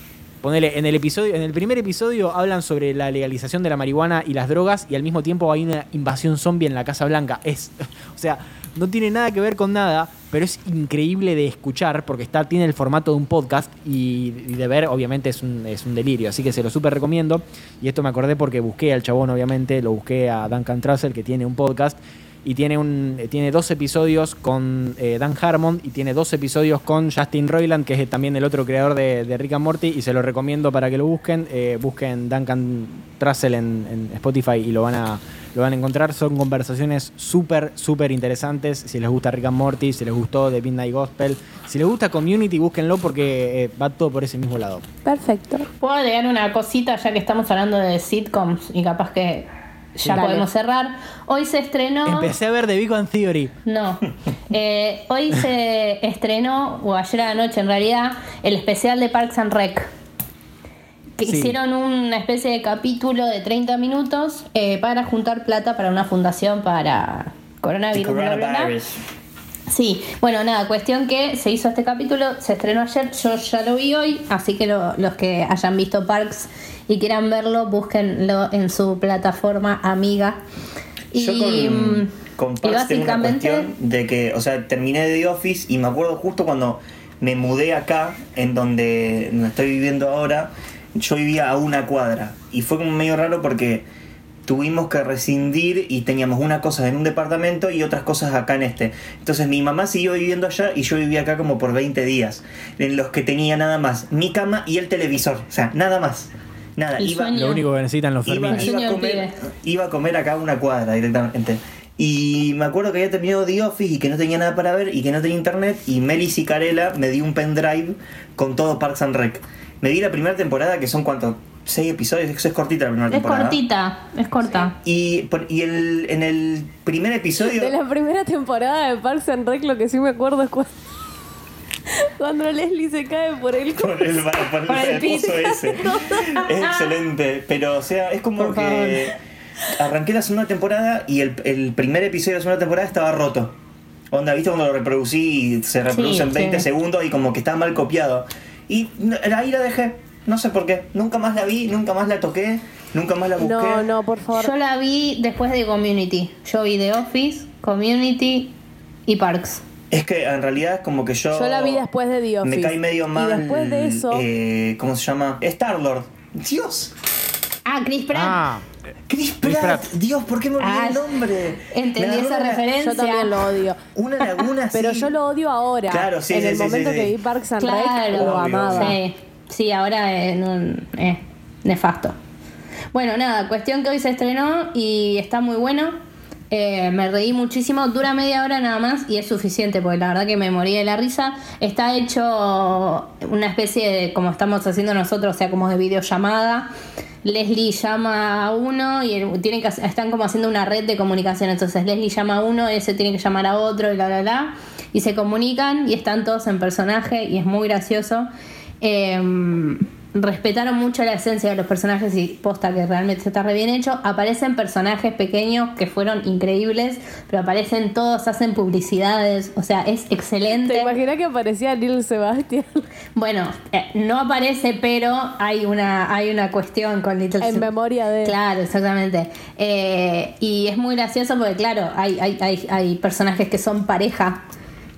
[SPEAKER 2] Ponele, en el episodio, en el primer episodio hablan sobre la legalización de la marihuana y las drogas y al mismo tiempo hay una invasión zombie en la Casa Blanca. Es, o sea, no tiene nada que ver con nada, pero es increíble de escuchar porque está, tiene el formato de un podcast y, de ver, obviamente, es un, es un delirio. Así que se lo súper recomiendo. Y esto me acordé porque busqué al chabón, obviamente, lo busqué a Duncan Trussell, que tiene un podcast. Y tiene, un, tiene dos episodios con eh, Dan Harmon y tiene dos episodios con Justin Roiland, que es también el otro creador de, de Rick and Morty, y se lo recomiendo para que lo busquen. Eh, busquen Duncan Trussell en, en Spotify y lo van a, lo van a encontrar. Son conversaciones súper, súper interesantes. Si les gusta Rick and Morty, si les gustó The Midnight Gospel, si les gusta Community, búsquenlo porque eh, va todo por ese mismo lado.
[SPEAKER 3] Perfecto.
[SPEAKER 5] Puedo agregar una cosita ya que estamos hablando de sitcoms y capaz que ya
[SPEAKER 3] Dale.
[SPEAKER 5] podemos cerrar. Hoy se estrenó.
[SPEAKER 2] Empecé a ver The Big Bang Theory.
[SPEAKER 5] No. Eh, hoy se estrenó, o ayer a la noche en realidad, el especial de Parks and Rec. Que
[SPEAKER 2] Sí.
[SPEAKER 5] hicieron una especie de capítulo de 30 minutos eh, para juntar plata para una fundación para coronavirus. bla, bla, bla.
[SPEAKER 4] coronavirus.
[SPEAKER 5] Sí, bueno, nada, cuestión que se hizo este capítulo, se estrenó ayer, yo ya lo vi hoy, así que lo- los que hayan visto Parks y quieran verlo, búsquenlo en su plataforma amiga. Y,
[SPEAKER 4] Yo con,
[SPEAKER 5] mm,
[SPEAKER 4] con
[SPEAKER 5] y
[SPEAKER 4] Parks tengo una
[SPEAKER 5] básicamente,
[SPEAKER 4] cuestión de que, o sea, terminé de The Office y me acuerdo justo cuando me mudé acá, en donde, donde estoy viviendo ahora, yo vivía a una cuadra. Y fue como medio raro porque tuvimos que rescindir y teníamos unas cosas en un departamento y otras cosas acá en este. Entonces mi mamá siguió viviendo allá y yo vivía acá como por 20 días, en los que tenía nada más mi cama y el televisor. O sea, nada más. Nada.
[SPEAKER 5] El
[SPEAKER 4] Iba,
[SPEAKER 5] sueño.
[SPEAKER 2] Lo único que necesitan los
[SPEAKER 4] Iba, a comer, iba a comer acá a una cuadra directamente. Y me acuerdo que había terminado The Office y que no tenía nada para ver y que no tenía internet. Y Meli Cicarella me dio un pendrive con todo Parks and Rec. Me di la primera temporada, que son cuántos, seis episodios, eso es cortita la primera
[SPEAKER 5] es
[SPEAKER 4] temporada.
[SPEAKER 5] cortita, es corta.
[SPEAKER 4] Y, por- y el, en el primer episodio.
[SPEAKER 3] De la primera temporada de Parks and Rec lo que sí me acuerdo es cuando, cuando Leslie se cae por el
[SPEAKER 4] por el, por
[SPEAKER 5] Por el
[SPEAKER 4] el pozo
[SPEAKER 5] piso.
[SPEAKER 4] ese. Es excelente. Pero, o sea, es como
[SPEAKER 5] Por
[SPEAKER 4] que arranqué la segunda temporada y el, el primer episodio de la segunda temporada estaba roto. Onda, ¿viste cuando lo reproducí y se reproduce
[SPEAKER 5] Sí,
[SPEAKER 4] en 20
[SPEAKER 5] sí.
[SPEAKER 4] segundos y como que está mal copiado? Y ahí la dejé. No sé por qué. Nunca más la vi, nunca más la toqué, nunca más la busqué.
[SPEAKER 3] No, no, por favor.
[SPEAKER 5] Yo la vi después de Community. Yo vi The Office, Community y Parks.
[SPEAKER 4] Es que en realidad es como que yo.
[SPEAKER 3] Yo la vi después de Office.
[SPEAKER 4] Me cae medio mal.
[SPEAKER 3] Y después de eso,
[SPEAKER 4] eh, ¿Cómo se llama? Star-Lord. Dios.
[SPEAKER 5] Ah, Chris Pratt.
[SPEAKER 2] Ah,
[SPEAKER 4] Chris
[SPEAKER 2] Chris
[SPEAKER 4] Pratt. Dios, ¿por qué me olvidé
[SPEAKER 5] Ah,
[SPEAKER 4] el nombre?
[SPEAKER 5] entendí esa
[SPEAKER 4] una-
[SPEAKER 5] referencia.
[SPEAKER 3] yo también lo odio.
[SPEAKER 4] Una laguna.
[SPEAKER 3] Pero yo lo odio ahora.
[SPEAKER 4] Claro, sí,
[SPEAKER 3] En
[SPEAKER 4] sí,
[SPEAKER 3] el
[SPEAKER 4] sí,
[SPEAKER 3] momento
[SPEAKER 4] sí,
[SPEAKER 3] que vi Parks and
[SPEAKER 5] Claro.
[SPEAKER 3] Rec, lo
[SPEAKER 4] Obvio,
[SPEAKER 3] amaba.
[SPEAKER 5] Sí, sí, ahora es un- eh, nefasto. Bueno, nada, cuestión que hoy se estrenó y está muy bueno. Eh, me reí muchísimo, dura media hora nada más y es suficiente porque la verdad que me morí de la risa. Está hecho una especie de, como estamos haciendo nosotros, o sea, como de videollamada. Leslie llama a uno y tienen que, están como haciendo una red de comunicación. Entonces Leslie llama a uno, ese tiene que llamar a otro y bla, bla, bla. Y se comunican y están todos en personaje y es muy gracioso. Eh, respetaron mucho la esencia de los personajes y posta que realmente está re bien hecho. Aparecen personajes pequeños que fueron increíbles, pero aparecen todos, hacen publicidades, o sea, es excelente.
[SPEAKER 3] ¿Te imaginas que aparecía Lil Sebastian?
[SPEAKER 5] Bueno, eh, no aparece, pero hay una, hay una cuestión con Little
[SPEAKER 3] En
[SPEAKER 5] Seb-
[SPEAKER 3] memoria de-
[SPEAKER 5] Claro, exactamente. Eh, y es muy gracioso porque, claro, hay, hay, hay, hay personajes que son pareja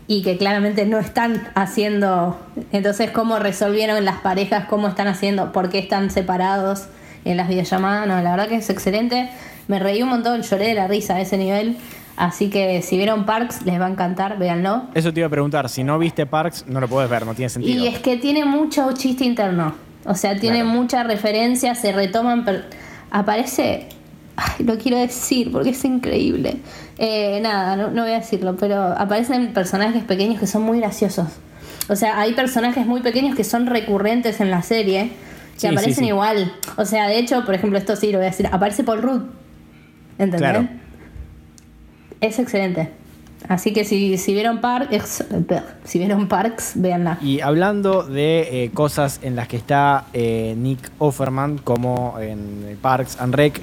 [SPEAKER 5] y que claramente no están haciendo. Entonces, ¿cómo resolvieron las parejas? ¿Cómo están haciendo? ¿Por qué están separados en las videollamadas? No, la verdad que es excelente. Me reí un montón, lloré de la risa a ese nivel. Así que si vieron Parks, les va a encantar, véanlo.
[SPEAKER 2] eso te iba a preguntar. Si no viste Parks, no lo puedes ver, no tiene sentido.
[SPEAKER 5] Y es que tiene mucho chiste interno. O sea, tiene
[SPEAKER 2] Claro.
[SPEAKER 5] mucha referencia, se retoman. per- Aparece. Ay, lo quiero decir porque es increíble. Eh, nada, no, no voy a decirlo, pero aparecen personajes pequeños que son muy graciosos. O sea, hay personajes muy pequeños que son recurrentes en la serie, que
[SPEAKER 2] Sí,
[SPEAKER 5] aparecen
[SPEAKER 2] sí, sí.
[SPEAKER 5] igual. O sea, de hecho, por ejemplo, esto sí lo voy a decir: aparece Paul Rudd. ¿Entendés?
[SPEAKER 2] Claro.
[SPEAKER 5] Es excelente. Así que si, si vieron Parks, si vieron Parks, véanla.
[SPEAKER 2] Y hablando de eh, cosas en las que está eh, Nick Offerman, como en Parks and Rec,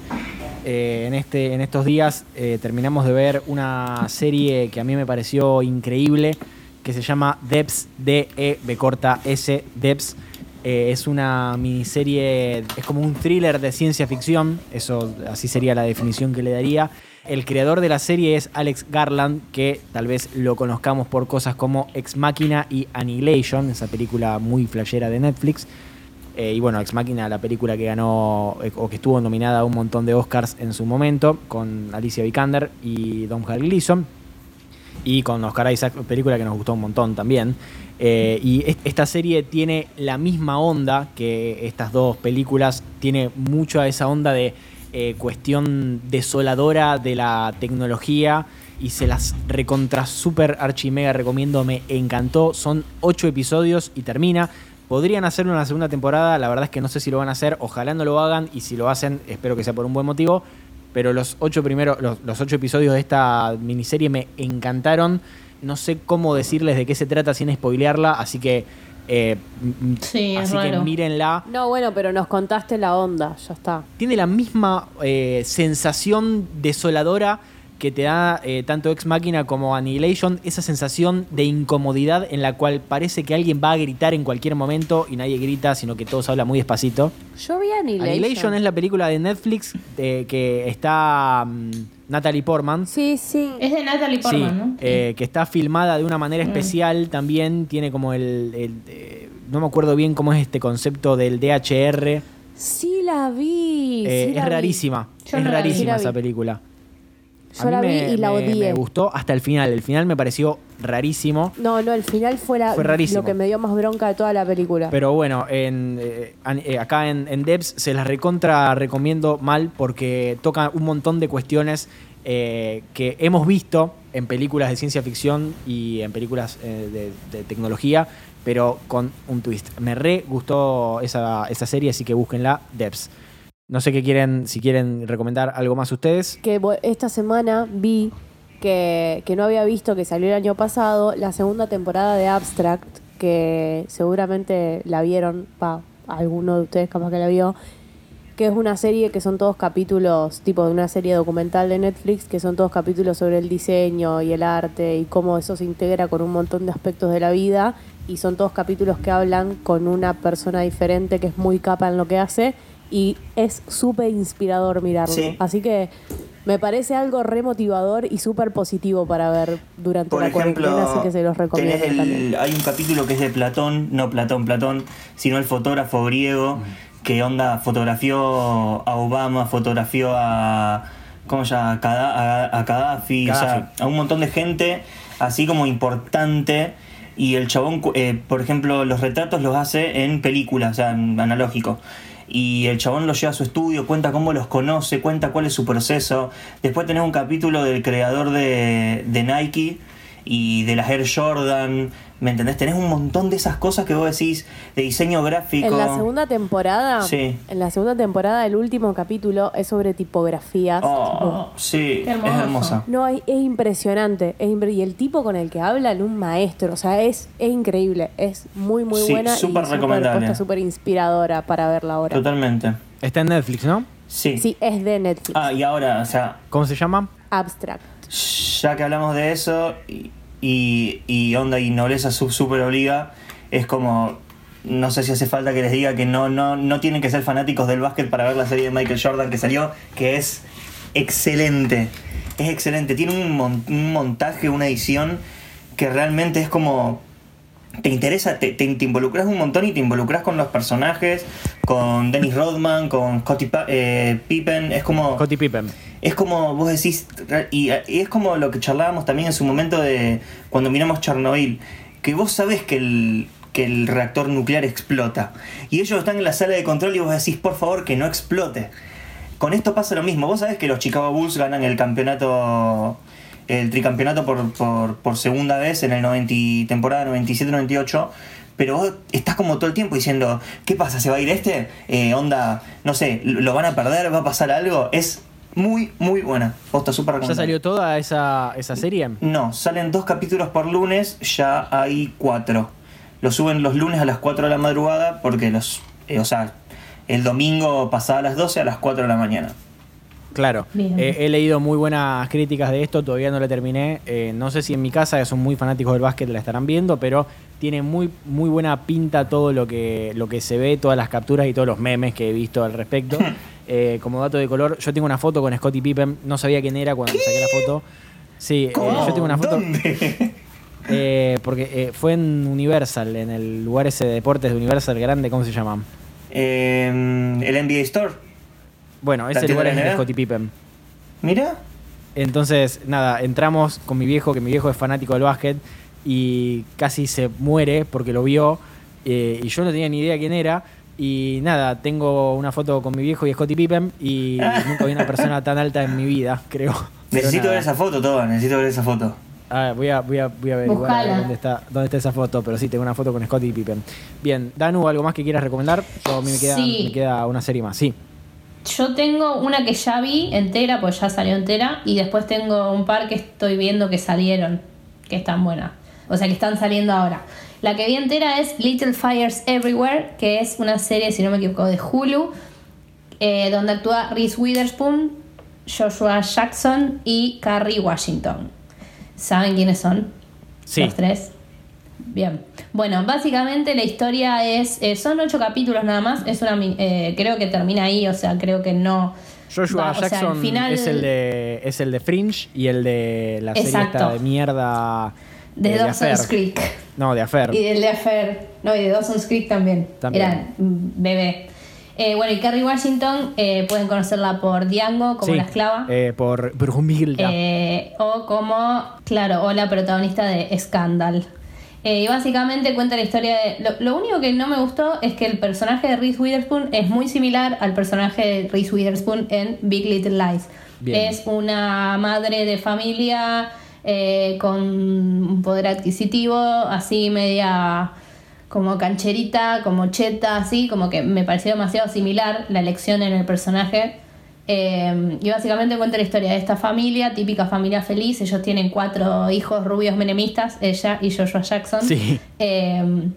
[SPEAKER 2] eh, en, este, en estos días eh, terminamos de ver una serie que a mí me pareció increíble, que se llama Debs, D-E-B corta S, Debs. Eh, es una miniserie, es como un thriller de ciencia ficción, eso así sería la definición que le daría. El creador de la serie es Alex Garland, que tal vez lo conozcamos por cosas como Ex Machina y Annihilation, esa película muy flashera de Netflix. Eh, y bueno, Ex Máquina, la película que ganó eh, o que estuvo nominada a un montón de Oscars en su momento, con Alicia Vikander y Don Hal Gleason. Y con Oscar Isaac, película que nos gustó un montón también. Eh, y es- esta serie tiene la misma onda que estas dos películas, tiene mucho a esa onda de cuestión desoladora de la tecnología y se las recontra super archi mega recomiendo, me encantó. Son ocho episodios y termina. Podrían hacer una segunda temporada, la verdad es que no sé si lo van a hacer, ojalá no lo hagan y si lo hacen espero que sea por un buen motivo. Pero los ocho primeros, los, los ocho episodios de esta miniserie me encantaron. No sé cómo decirles de qué se trata sin spoilearla, así que eh,
[SPEAKER 5] Sí,
[SPEAKER 2] así que mírenla.
[SPEAKER 3] No, bueno, pero nos contaste la onda, ya está.
[SPEAKER 2] Tiene la misma eh, sensación desoladora que te da eh, tanto Ex Máquina como Annihilation, esa sensación de incomodidad en la cual parece que alguien va a gritar en cualquier momento y nadie grita, sino que todos hablan muy despacito.
[SPEAKER 3] Yo vi Annihilation.
[SPEAKER 2] Annihilation es la película de Netflix de, que está mm, Natalie Portman.
[SPEAKER 3] Sí, sí.
[SPEAKER 5] Es de Natalie
[SPEAKER 2] Sí,
[SPEAKER 5] Portman, ¿no?
[SPEAKER 2] eh, que está filmada de una manera
[SPEAKER 5] Mm.
[SPEAKER 2] especial también, tiene como el... el, eh, no me acuerdo bien cómo es este concepto del DHR.
[SPEAKER 3] Sí la vi.
[SPEAKER 2] Eh,
[SPEAKER 3] sí la
[SPEAKER 2] es
[SPEAKER 3] vi.
[SPEAKER 2] rarísima,
[SPEAKER 5] Yo
[SPEAKER 2] es
[SPEAKER 5] no la vi.
[SPEAKER 2] rarísima esa película.
[SPEAKER 3] Yo la vi y la
[SPEAKER 2] me-
[SPEAKER 3] odié.
[SPEAKER 2] me gustó hasta el final, el final me pareció rarísimo.
[SPEAKER 3] No, no, el final fue, la-
[SPEAKER 2] Fue rarísimo.
[SPEAKER 3] lo que me dio más bronca de toda la película.
[SPEAKER 2] Pero bueno, en, eh, eh, acá en, en Debs se las recontra recomiendo mal porque toca un montón de cuestiones eh, que hemos visto en películas de ciencia ficción y en películas eh, de, de tecnología, pero con un twist. Me re gustó esa, esa serie, así que búsquenla, Debs. No sé qué quieren, si quieren recomendar algo más ustedes.
[SPEAKER 3] que esta semana vi que, que no había visto que salió el año pasado la segunda temporada de Abstract, que seguramente la vieron, pa, alguno de ustedes capaz que la vio, que es una serie que son todos capítulos, tipo de una serie documental de Netflix, que son todos capítulos sobre el diseño y el arte y cómo eso se integra con un montón de aspectos de la vida. Y son todos capítulos que hablan con una persona diferente que es muy capa en lo que hace. Y es súper inspirador mirarlo.
[SPEAKER 4] Sí.
[SPEAKER 3] Así que me parece algo remotivador y súper positivo para ver durante
[SPEAKER 4] Por
[SPEAKER 3] la
[SPEAKER 4] ejemplo,
[SPEAKER 3] cuarentena, así que se los recomiendo
[SPEAKER 4] tenés el-
[SPEAKER 3] también.
[SPEAKER 4] hay un capítulo que es de Platón, no Platón, Platón, sino el fotógrafo griego que onda fotografió a Obama, fotografió a ¿cómo se llama? A, Kada- a, a Gaddafi, o sea, a un montón de gente así como importante y el chabón, cu- eh, por ejemplo, los retratos los hace en películas, o sea, en analógico. Y el chabón los lleva a su estudio, cuenta cómo los conoce, cuenta cuál es su proceso. Después tenés un capítulo del creador de, de Nike y de las Air Jordan. ¿Me entendés? Tenés un montón de esas cosas que vos decís de diseño gráfico.
[SPEAKER 3] En la segunda temporada,
[SPEAKER 4] Sí.
[SPEAKER 3] en la segunda temporada, el último capítulo es sobre tipografías.
[SPEAKER 4] Oh, sí, es hermosa.
[SPEAKER 3] No, es, es impresionante. es impre- y el tipo con el que hablan, un maestro. O sea, es, es increíble. Es muy, muy
[SPEAKER 4] Sí,
[SPEAKER 3] buena
[SPEAKER 4] súper
[SPEAKER 3] y
[SPEAKER 4] recomendable.
[SPEAKER 3] súper inspiradora para verla ahora.
[SPEAKER 4] Totalmente.
[SPEAKER 2] Está en Netflix, ¿no?
[SPEAKER 4] Sí.
[SPEAKER 3] Sí, es de Netflix.
[SPEAKER 4] Ah, y ahora, o sea,
[SPEAKER 2] ¿Cómo se llama?
[SPEAKER 3] Abstract.
[SPEAKER 4] ya que hablamos de eso y, y, y onda y nobleza sub super obliga, es como no sé si hace falta que les diga que no, no, no tienen que ser fanáticos del básquet para ver la serie de Michael Jordan que salió, que es excelente. Es excelente. Tiene un, mon- un montaje, una edición que realmente es como. Te interesa, te, te, involucras un montón y te involucras con los personajes, con Dennis Rodman, con Scottie eh, Pippen. Es como
[SPEAKER 2] Scottie Pippen.
[SPEAKER 4] Es como vos decís, y, y es como lo que charlábamos también en su momento de cuando miramos Chernobyl, que vos sabés que el, que el reactor nuclear explota. Y ellos están en la sala de control y vos decís, por favor, que no explote. Con esto pasa lo mismo. Vos sabés que los Chicago Bulls ganan el campeonato, el tricampeonato por, por, por segunda vez en el 90, y- temporada 97-98. Pero vos estás como todo el tiempo diciendo, ¿qué pasa? ¿Se va a ir este? Eh, onda, no sé, ¿lo van a perder? ¿Va a pasar algo? Es muy, muy buena. Posta súper
[SPEAKER 2] ¿Ya salió toda esa, esa serie?
[SPEAKER 4] No, salen dos capítulos por lunes, ya hay cuatro. Lo suben los lunes a las 4 de la madrugada porque los. eh, o sea, el domingo pasada a las 12 a las 4 de la mañana.
[SPEAKER 2] Claro. Eh, he leído muy buenas críticas de esto, todavía no la terminé. Eh, no sé si en mi casa, que son muy fanáticos del básquet, la estarán viendo, pero tiene muy, muy buena pinta todo lo que, lo que se ve, todas las capturas y todos los memes que he visto al respecto. Eh, como dato de color, yo tengo una foto con Scottie Pippen, no sabía quién era cuando saqué la foto. Sí, eh, yo tengo una foto.
[SPEAKER 4] ¿Dónde?
[SPEAKER 2] eh, porque fue en Universal, en el lugar ese de deportes de Universal grande, ¿cómo se llama?
[SPEAKER 4] Eh, el NBA Store.
[SPEAKER 2] Bueno, ese lugar
[SPEAKER 4] de
[SPEAKER 2] es de
[SPEAKER 4] NBA?
[SPEAKER 2] Scottie Pippen.
[SPEAKER 4] Mira.
[SPEAKER 2] Entonces, nada, entramos con mi viejo, que mi viejo es fanático del básquet, y casi se muere porque lo vio, y yo no tenía ni idea quién era. Y nada, tengo una foto con mi viejo y Scottie Pippen, y nunca vi una persona tan alta en mi vida, creo.
[SPEAKER 4] Necesito ver esa foto, Toba. Necesito ver esa foto.
[SPEAKER 2] Ah, voy a, voy a, voy a averiguar a ver dónde está, dónde está esa foto, pero sí, tengo una foto con Scottie Pippen. Bien, Danu, ¿algo más que quieras recomendar? Yo, a mí me queda,
[SPEAKER 5] Sí.
[SPEAKER 2] me queda una serie más, sí.
[SPEAKER 5] Yo tengo una que ya vi entera, pues ya salió entera, y después tengo un par que estoy viendo que salieron, que están buenas. O sea, que están saliendo ahora. La que vi entera es Little Fires Everywhere, que es una serie, si no me equivoco, de Hulu, eh, donde actúa Reese Witherspoon, Joshua Jackson y Carrie Washington. ¿Saben quiénes son?
[SPEAKER 2] Sí.
[SPEAKER 5] Los tres. Bien. Bueno, básicamente la historia es. eh, son ocho capítulos nada más. Es una. eh, creo que termina ahí, o sea, creo que no.
[SPEAKER 2] Joshua
[SPEAKER 5] va- o sea, al
[SPEAKER 2] Jackson
[SPEAKER 5] final
[SPEAKER 2] es, el de, es el de Fringe y el de la serie esta de mierda.
[SPEAKER 5] De
[SPEAKER 2] eh,
[SPEAKER 5] Dawson's
[SPEAKER 2] Affair.
[SPEAKER 5] Creek.
[SPEAKER 2] No, de Affair.
[SPEAKER 5] Y del de Affair. No, y de Dawson's Creek también.
[SPEAKER 2] También.
[SPEAKER 5] Era mm, bebé. Eh, bueno, y Carrie Washington eh, pueden conocerla por Django como
[SPEAKER 2] Sí,
[SPEAKER 5] la esclava.
[SPEAKER 2] eh, por Brumilda.
[SPEAKER 5] Eh, o como, claro, o la protagonista de Scandal. Y básicamente cuenta la historia de... Lo, lo único que no me gustó es que el personaje de Reese Witherspoon es muy similar al personaje de Reese Witherspoon en Big Little Lies.
[SPEAKER 2] Bien.
[SPEAKER 5] Es una madre de familia eh, con un poder adquisitivo, así media como cancherita, como cheta, así, como que me pareció demasiado similar la elección en el personaje. Eh, y básicamente cuenta la historia de esta familia, típica familia feliz. Ellos tienen cuatro hijos rubios menemistas, ella y Joshua Jackson.
[SPEAKER 2] Sí.
[SPEAKER 5] Eh,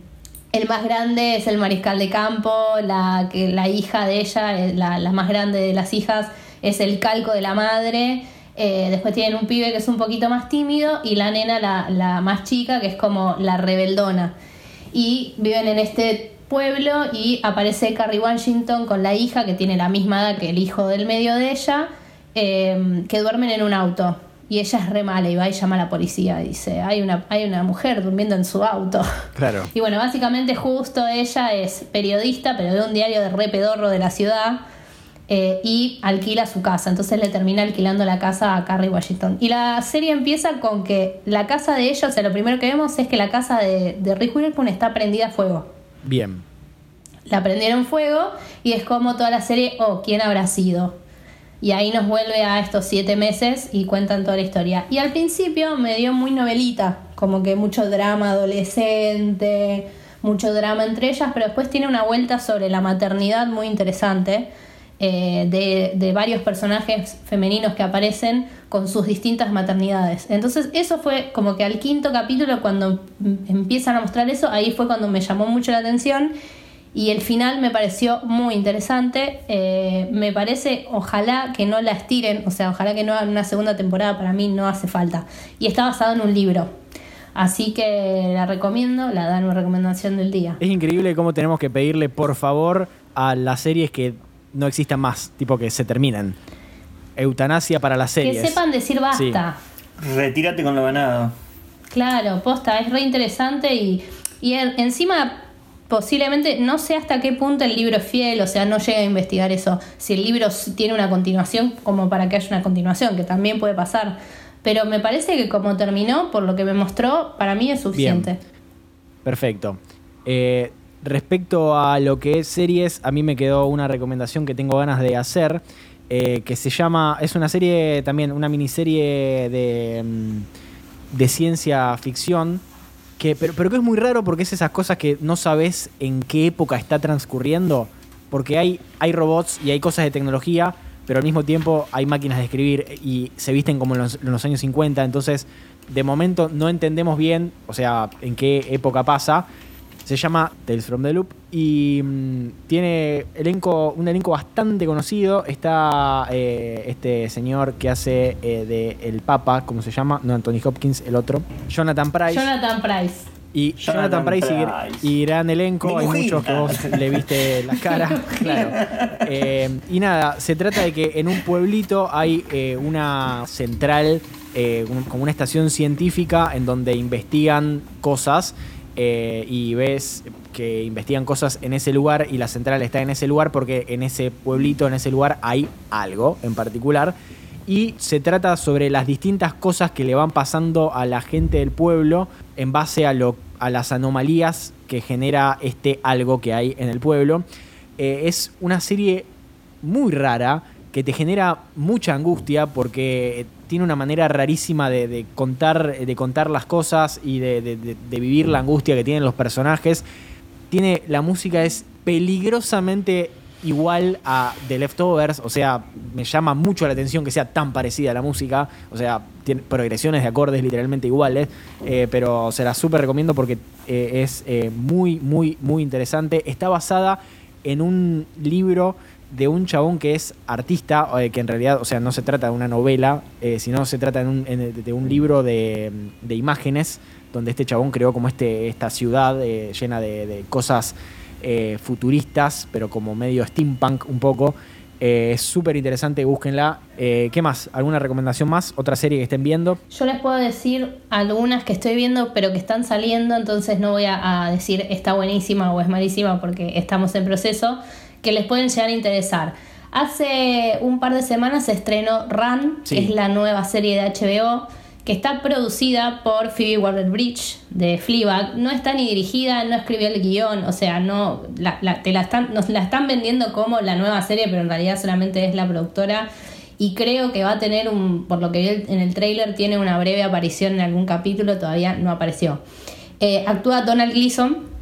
[SPEAKER 5] el más grande es el mariscal de campo, la, que, la hija de ella, la, la más grande de las hijas, es el calco de la madre. Eh, después tienen un pibe que es un poquito más tímido y la nena, la, la más chica, que es como la rebeldona. Y viven en este pueblo y aparece Carrie Washington con la hija que tiene la misma edad que el hijo del medio de ella, eh, que duermen en un auto. Y ella es re mala y va y llama a la policía y dice, hay una, hay una mujer durmiendo en su auto.
[SPEAKER 2] Claro.
[SPEAKER 5] Y bueno, básicamente justo ella es periodista, pero de un diario de re pedorro de la ciudad, eh, y alquila su casa. Entonces le termina alquilando la casa a Carrie Washington. Y la serie empieza con que la casa de ellos, o sea, lo primero que vemos es que la casa de, de Rick Witherspoon está prendida a fuego.
[SPEAKER 2] Bien.
[SPEAKER 5] La prendieron fuego y es como toda la serie, oh, ¿quién habrá sido? Y ahí nos vuelve a estos siete meses y cuentan toda la historia. Y al principio me dio muy novelita, como que mucho drama adolescente, mucho drama entre ellas, pero después tiene una vuelta sobre la maternidad muy interesante. Eh, de, de varios personajes femeninos que aparecen con sus distintas maternidades. Entonces eso fue como que al quinto capítulo cuando em- empiezan a mostrar eso, ahí fue cuando me llamó mucho la atención y el final me pareció muy interesante. Eh, me parece, ojalá que no la estiren, o sea, ojalá que no hagan una segunda temporada, para mí no hace falta. Y está basado en un libro. Así que la recomiendo, la dan una recomendación del día.
[SPEAKER 2] Es increíble cómo tenemos que pedirle por favor a las series que no existan más, tipo que se terminan. Eutanasia para las series.
[SPEAKER 5] Que sepan decir basta.
[SPEAKER 4] Retírate con lo ganado.
[SPEAKER 5] Claro, posta, es re interesante y, y en- encima posiblemente no sé hasta qué punto el libro es fiel, o sea, no llega a investigar eso, si el libro tiene una continuación como para que haya una continuación, que también puede pasar, pero me parece que como terminó, por lo que me mostró, para mí es suficiente.
[SPEAKER 2] Perfecto. Eh, respecto a lo que es series, a mí me quedó una recomendación que tengo ganas de hacer, eh, que se llama, es una serie también, una miniserie de, mm, de ciencia ficción, que, pero, pero que es muy raro porque es esas cosas que no sabes en qué época está transcurriendo, porque hay, hay robots y hay cosas de tecnología, pero al mismo tiempo hay máquinas de escribir y se visten como los, en los años 50, entonces de momento no entendemos bien, o sea, en qué época pasa. Se llama Tales from the Loop y mm, tiene elenco, un elenco bastante conocido. Está eh, este señor que hace eh, de El Papa, ¿cómo se llama? No Anthony Hopkins, el otro. Jonathan Price.
[SPEAKER 5] Jonathan Price.
[SPEAKER 2] Y Jonathan,
[SPEAKER 4] Jonathan
[SPEAKER 2] Price y,
[SPEAKER 4] Price.
[SPEAKER 2] y gran elenco, hay muchos que vos le viste la cara. claro. Eh, y nada, se trata de que en un pueblito hay eh, una central, eh, un- como una estación científica en donde investigan cosas. Eh, y ves que investigan cosas en ese lugar y la central está en ese lugar porque en ese pueblito, en ese lugar hay algo en particular. Y se trata sobre las distintas cosas que le van pasando a la gente del pueblo en base a, lo, a las anomalías que genera este algo que hay en el pueblo. Eh, es una serie muy rara que te genera mucha angustia porque tiene una manera rarísima de, contar, de contar las cosas y de, vivir la angustia que tienen los personajes. Tiene, la música es peligrosamente igual a The Leftovers, o sea, me llama mucho la atención que sea tan parecida a la música, o sea, tiene progresiones de acordes literalmente iguales, eh, pero se la súper recomiendo porque eh, es eh, muy, muy, muy interesante. Está basada en un libro de un chabón que es artista, que en realidad, o sea, no se trata de una novela, sino se trata de un, libro de, imágenes, donde este chabón creó como este, esta ciudad llena de cosas eh, futuristas, pero como medio steampunk un poco. Eh, es súper interesante, búsquenla. Eh, ¿Qué más? ¿Alguna recomendación más? ¿Otra serie que estén viendo?
[SPEAKER 5] Yo les puedo decir algunas que estoy viendo, pero que están saliendo, entonces no voy a, decir está buenísima o es malísima porque estamos en proceso, que les pueden llegar a interesar. Hace un par de semanas se estrenó Run, que es la nueva serie de HBO que está producida por Phoebe Waller-Bridge de Fleabag. No está ni dirigida, no escribió el guion, o sea, no te la están, nos la están vendiendo como la nueva serie, pero en realidad solamente es la productora. Y creo que va a tener un, por lo que vi en el trailer, tiene una breve aparición en algún capítulo, todavía no apareció. Eh, actúa Donald Gleason,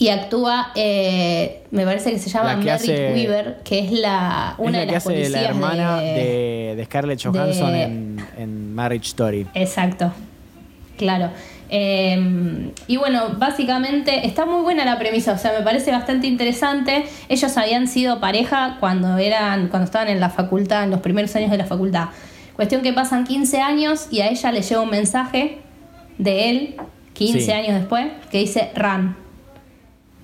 [SPEAKER 5] y actúa, eh, me parece que se llama Merritt Weaver, que es la una de las
[SPEAKER 2] policías la hermana de, Scarlett Johansson en, Marriage Story.
[SPEAKER 5] Exacto, claro. Em, y bueno, básicamente está muy buena la premisa, o sea, me parece bastante interesante. Ellos habían sido pareja cuando eran, cuando estaban en la facultad, en los primeros años de la facultad. Cuestión que pasan 15 años y a ella le llega un mensaje de él, 15 años después, que dice Run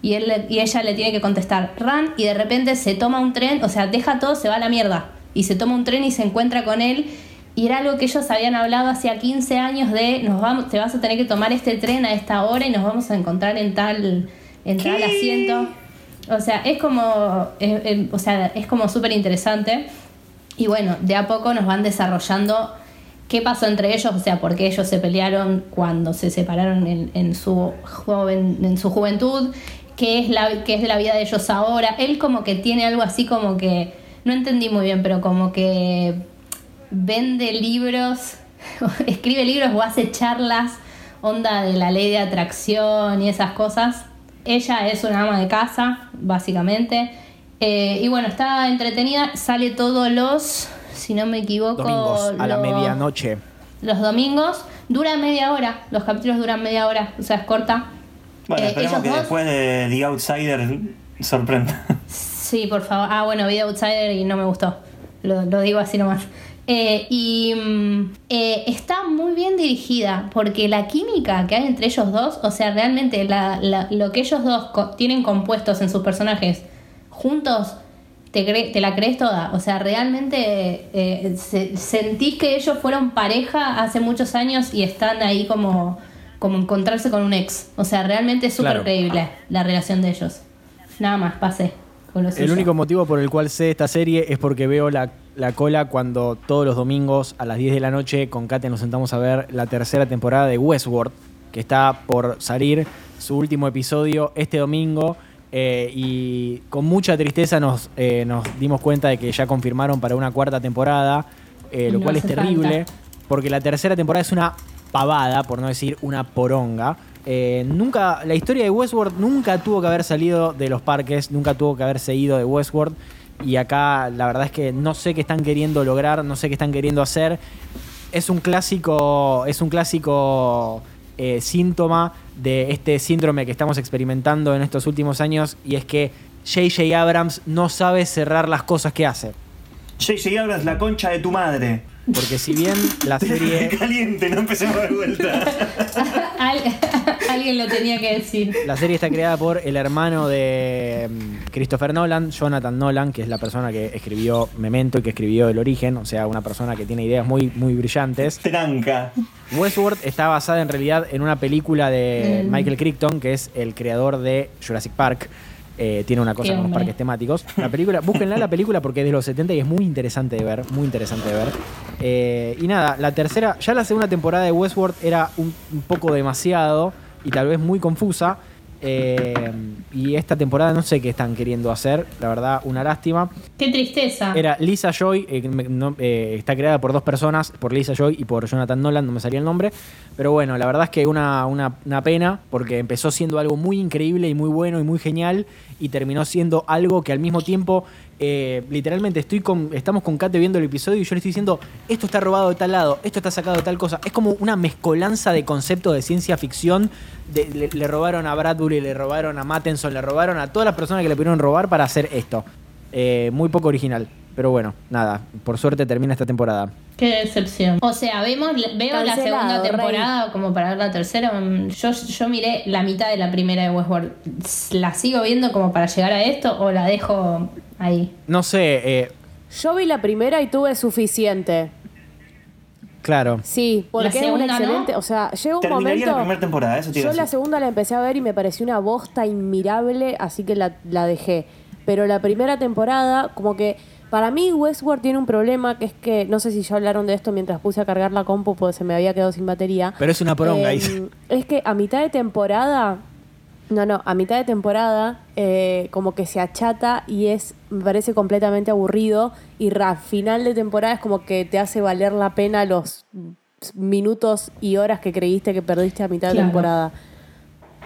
[SPEAKER 5] y, él, y ella le tiene que contestar run y de repente se toma un tren, o sea, deja todo, se va a la mierda y se toma un tren y se encuentra con él y era algo que ellos habían hablado hacía 15 años de nos vamos, te vas a tener que tomar este tren a esta hora y nos vamos a encontrar en tal, en tal asiento. O sea, es como, o sea, es como súper interesante. Y bueno, de a poco nos van desarrollando qué pasó entre ellos, o sea, por qué ellos se pelearon cuando se separaron en, en su, joven, en su juventud qué es, la, qué es la vida de ellos ahora. Él como que tiene algo así como que, no entendí muy bien, pero como que vende libros, escribe libros o hace charlas, onda de la ley de atracción y esas cosas. Ella es una ama de casa, básicamente. Eh, y bueno, está entretenida, sale todos los, si no me equivoco,
[SPEAKER 2] domingos, a la medianoche.
[SPEAKER 5] Los domingos, dura media hora, los capítulos duran media hora, o sea, es corta.
[SPEAKER 4] Bueno, eh, esperemos que después de The Outsider sorprenda.
[SPEAKER 5] Sí, por favor. Ah, bueno, vi The Outsider y no me gustó. Lo, digo así nomás. Eh, y mm, eh, está muy bien dirigida porque la química que hay entre ellos dos, o sea, realmente lo que ellos dos tienen compuestos en sus personajes juntos, te, te la crees toda. O sea, realmente sentís que ellos fueron pareja hace muchos años y están ahí como como encontrarse con un ex. O sea, realmente es súper creíble la relación de ellos. Nada más, pasé.
[SPEAKER 2] el único motivo por el cual sé esta serie es porque veo la, cola cuando todos los domingos a las 10 de la noche con Kate nos sentamos a ver la tercera temporada de Westworld, que está por salir su último episodio este domingo. Eh, y con mucha tristeza nos, eh, nos dimos cuenta de que ya confirmaron para una cuarta temporada, eh, lo cual es terrible, porque la tercera temporada es una pavada, por no decir una poronga. Eh, nunca, la historia de Westworld nunca tuvo que haber salido de los parques, nunca tuvo que haberse ido de Westworld. Y acá la verdad es que no sé qué están queriendo lograr, no sé qué están queriendo hacer. Es un clásico, es un clásico eh, síntoma de este síndrome que estamos experimentando en estos últimos años y es que JJ Abrams no sabe cerrar las cosas que hace.
[SPEAKER 4] JJ Abrams, la concha de tu madre.
[SPEAKER 2] Porque si bien la serie...
[SPEAKER 4] Caliente, no empecemos de vuelta.
[SPEAKER 5] Al- alguien lo tenía que decir.
[SPEAKER 2] La serie está creada por el hermano de mm, Christopher Nolan, Jonathan Nolan, que es la persona que escribió Memento y que escribió El Origen, o sea, una persona que tiene ideas muy, muy brillantes.
[SPEAKER 4] Tranca.
[SPEAKER 2] Westworld está basada en realidad en una película de
[SPEAKER 5] Mm.
[SPEAKER 2] Michael Crichton, que es el creador de Jurassic Park. Eh, tiene una cosa
[SPEAKER 5] Qué
[SPEAKER 2] con los parques temáticos. La película, búsquenla la película porque es de los 70 y es muy interesante de ver, muy interesante de ver. Eh, y nada, la tercera, ya la segunda temporada de Westworld era un, un poco demasiado y tal vez muy confusa. Eh, y esta temporada no sé qué están queriendo hacer, la verdad, una lástima.
[SPEAKER 5] Qué tristeza.
[SPEAKER 2] Era Lisa Joy, eh, no, eh, está creada por dos personas, por Lisa Joy y por Jonathan Nolan, no me salía el nombre. Pero bueno, la verdad es que una, una, una pena, porque empezó siendo algo muy increíble y muy bueno y muy genial, y terminó siendo algo que al mismo tiempo, eh, literalmente estoy con, estamos con Kate viendo el episodio y yo le estoy diciendo, esto está robado de tal lado, esto está sacado de tal cosa. Es como una mezcolanza de conceptos de ciencia ficción. de- le, le robaron a Bradbury, le robaron a Mattenson, le robaron a todas las personas que le pudieron robar para hacer esto. Eh, muy poco original. Pero bueno, nada, por suerte termina esta temporada.
[SPEAKER 5] Qué decepción. O sea, vemos, veo la segunda
[SPEAKER 3] rey.
[SPEAKER 5] temporada como para ver la tercera. Mm, Yo, yo miré la mitad de la primera de Westworld. ¿La sigo viendo como para llegar a esto o la dejo ahí?
[SPEAKER 2] No sé, eh,
[SPEAKER 3] Yo vi la primera y tuve suficiente.
[SPEAKER 2] claro.
[SPEAKER 3] Sí, porque es un
[SPEAKER 5] segunda, ¿no?
[SPEAKER 3] excelente. O sea, llega un
[SPEAKER 4] Terminaría
[SPEAKER 3] momento.
[SPEAKER 4] la primera temporada, eso te
[SPEAKER 3] Yo la segunda la empecé a ver y me pareció una bosta inmirable, así que la, la dejé. Pero la primera temporada, como que. Para mí, Westworld tiene un problema que es que. No sé si ya hablaron de esto mientras puse a cargar la compu porque se me había quedado sin batería.
[SPEAKER 2] Pero es una poronga,
[SPEAKER 3] Eh. Es que a mitad de temporada. No, no, a mitad de temporada eh, como que se achata y es, me parece completamente aburrido y a final de temporada es como que te hace valer la pena los minutos y horas que creíste que perdiste a mitad de temporada.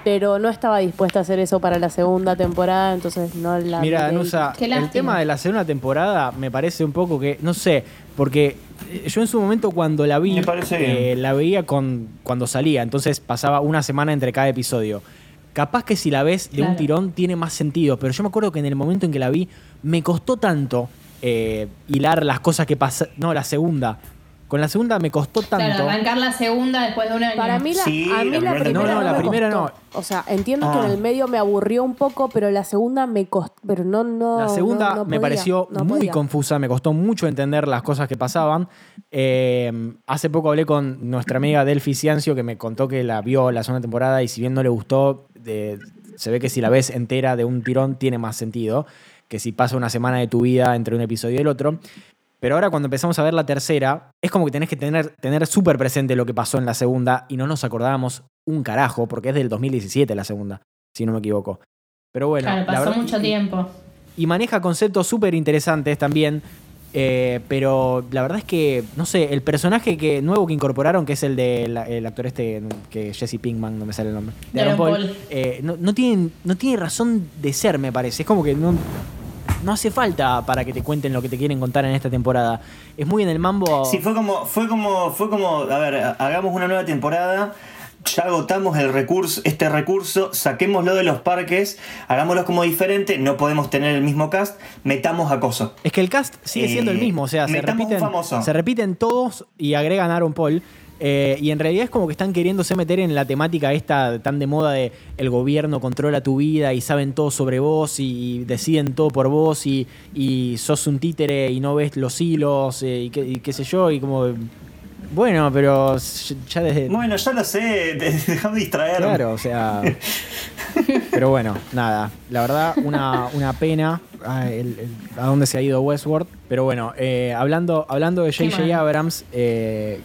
[SPEAKER 3] Pero no estaba dispuesta a hacer eso para la segunda temporada, entonces no la
[SPEAKER 2] Mira,
[SPEAKER 5] Qué
[SPEAKER 2] el
[SPEAKER 5] lástima.
[SPEAKER 2] tema de la segunda temporada me parece un poco que, no sé, porque eh, yo en su momento cuando la vi,
[SPEAKER 4] Me parece
[SPEAKER 2] eh, la veía con, cuando salía, entonces pasaba una semana entre cada episodio. Capaz que si la ves de un tirón tiene más sentido, pero yo me acuerdo que en el momento en que la vi me costó tanto eh, hilar las cosas que pasaron. No, la segunda. Con la segunda me costó tanto.
[SPEAKER 5] Claro, arrancar la segunda después de un año.
[SPEAKER 3] Para mí la,
[SPEAKER 4] Sí,
[SPEAKER 3] a mí
[SPEAKER 4] la
[SPEAKER 3] la
[SPEAKER 4] primera.
[SPEAKER 2] No, no, la
[SPEAKER 3] me
[SPEAKER 2] primera
[SPEAKER 3] costó. O sea, entiendo que
[SPEAKER 4] Ah.
[SPEAKER 3] en el medio me aburrió un poco, pero la segunda me costó, pero no no
[SPEAKER 2] La segunda
[SPEAKER 3] no- no
[SPEAKER 2] me pareció
[SPEAKER 3] no
[SPEAKER 2] muy
[SPEAKER 3] podía.
[SPEAKER 2] confusa, me costó mucho entender las cosas que pasaban. Eh, hace poco hablé con nuestra amiga Delphi Ciancio que me contó que la vio la segunda temporada y si bien no le gustó, de- se ve que si la ves entera de un tirón tiene más sentido que si pasa una semana de tu vida entre un episodio y el otro. Pero ahora cuando empezamos a ver la tercera, es como que tenés que tener, tener súper presente lo que pasó en la segunda y no nos acordábamos un carajo, porque es del 2017 la segunda, si no me equivoco. Pero bueno,
[SPEAKER 5] claro,
[SPEAKER 2] la
[SPEAKER 5] pasó mucho
[SPEAKER 2] y-
[SPEAKER 5] tiempo.
[SPEAKER 2] y maneja conceptos súper interesantes también. Eh, pero la verdad es que, no sé, el personaje que, nuevo que incorporaron, que es el del el actor este, que Jesse Pinkman, no me sale el nombre, de
[SPEAKER 5] Aaron
[SPEAKER 2] Aaron Paul,
[SPEAKER 5] Paul.
[SPEAKER 2] eh, no, no, tiene, no tiene razón de ser, me parece. Es como que no, no hace falta para que te cuenten lo que te quieren contar en esta temporada. Es muy en el mambo.
[SPEAKER 4] Sí, fue como, fue como, fue como, a ver, hagamos una nueva temporada, ya agotamos el recurso, este recurso, saquémoslo de los parques, hagámoslo como diferente, no podemos tener el mismo cast, metamos acoso.
[SPEAKER 2] Es que el cast sigue siendo el
[SPEAKER 4] Eh,
[SPEAKER 2] mismo, o sea, se repiten,
[SPEAKER 4] famoso.
[SPEAKER 2] se repiten todos y agregan a Aaron Paul. eh, y en realidad es como que están queriéndose meter en la temática esta tan de moda de el gobierno controla tu vida y saben todo sobre vos y, deciden todo por vos y, y sos un títere y no ves los hilos eh, y, qué, y qué sé yo y como bueno pero ya desde
[SPEAKER 4] Bueno, ya lo sé, déjame distraer.
[SPEAKER 2] Claro, o sea. Pero bueno, nada. La verdad, una, una pena ah, el- el- a dónde se ha ido Westworld. Pero bueno, eh, hablando, hablando de J.J. Abrams, eh,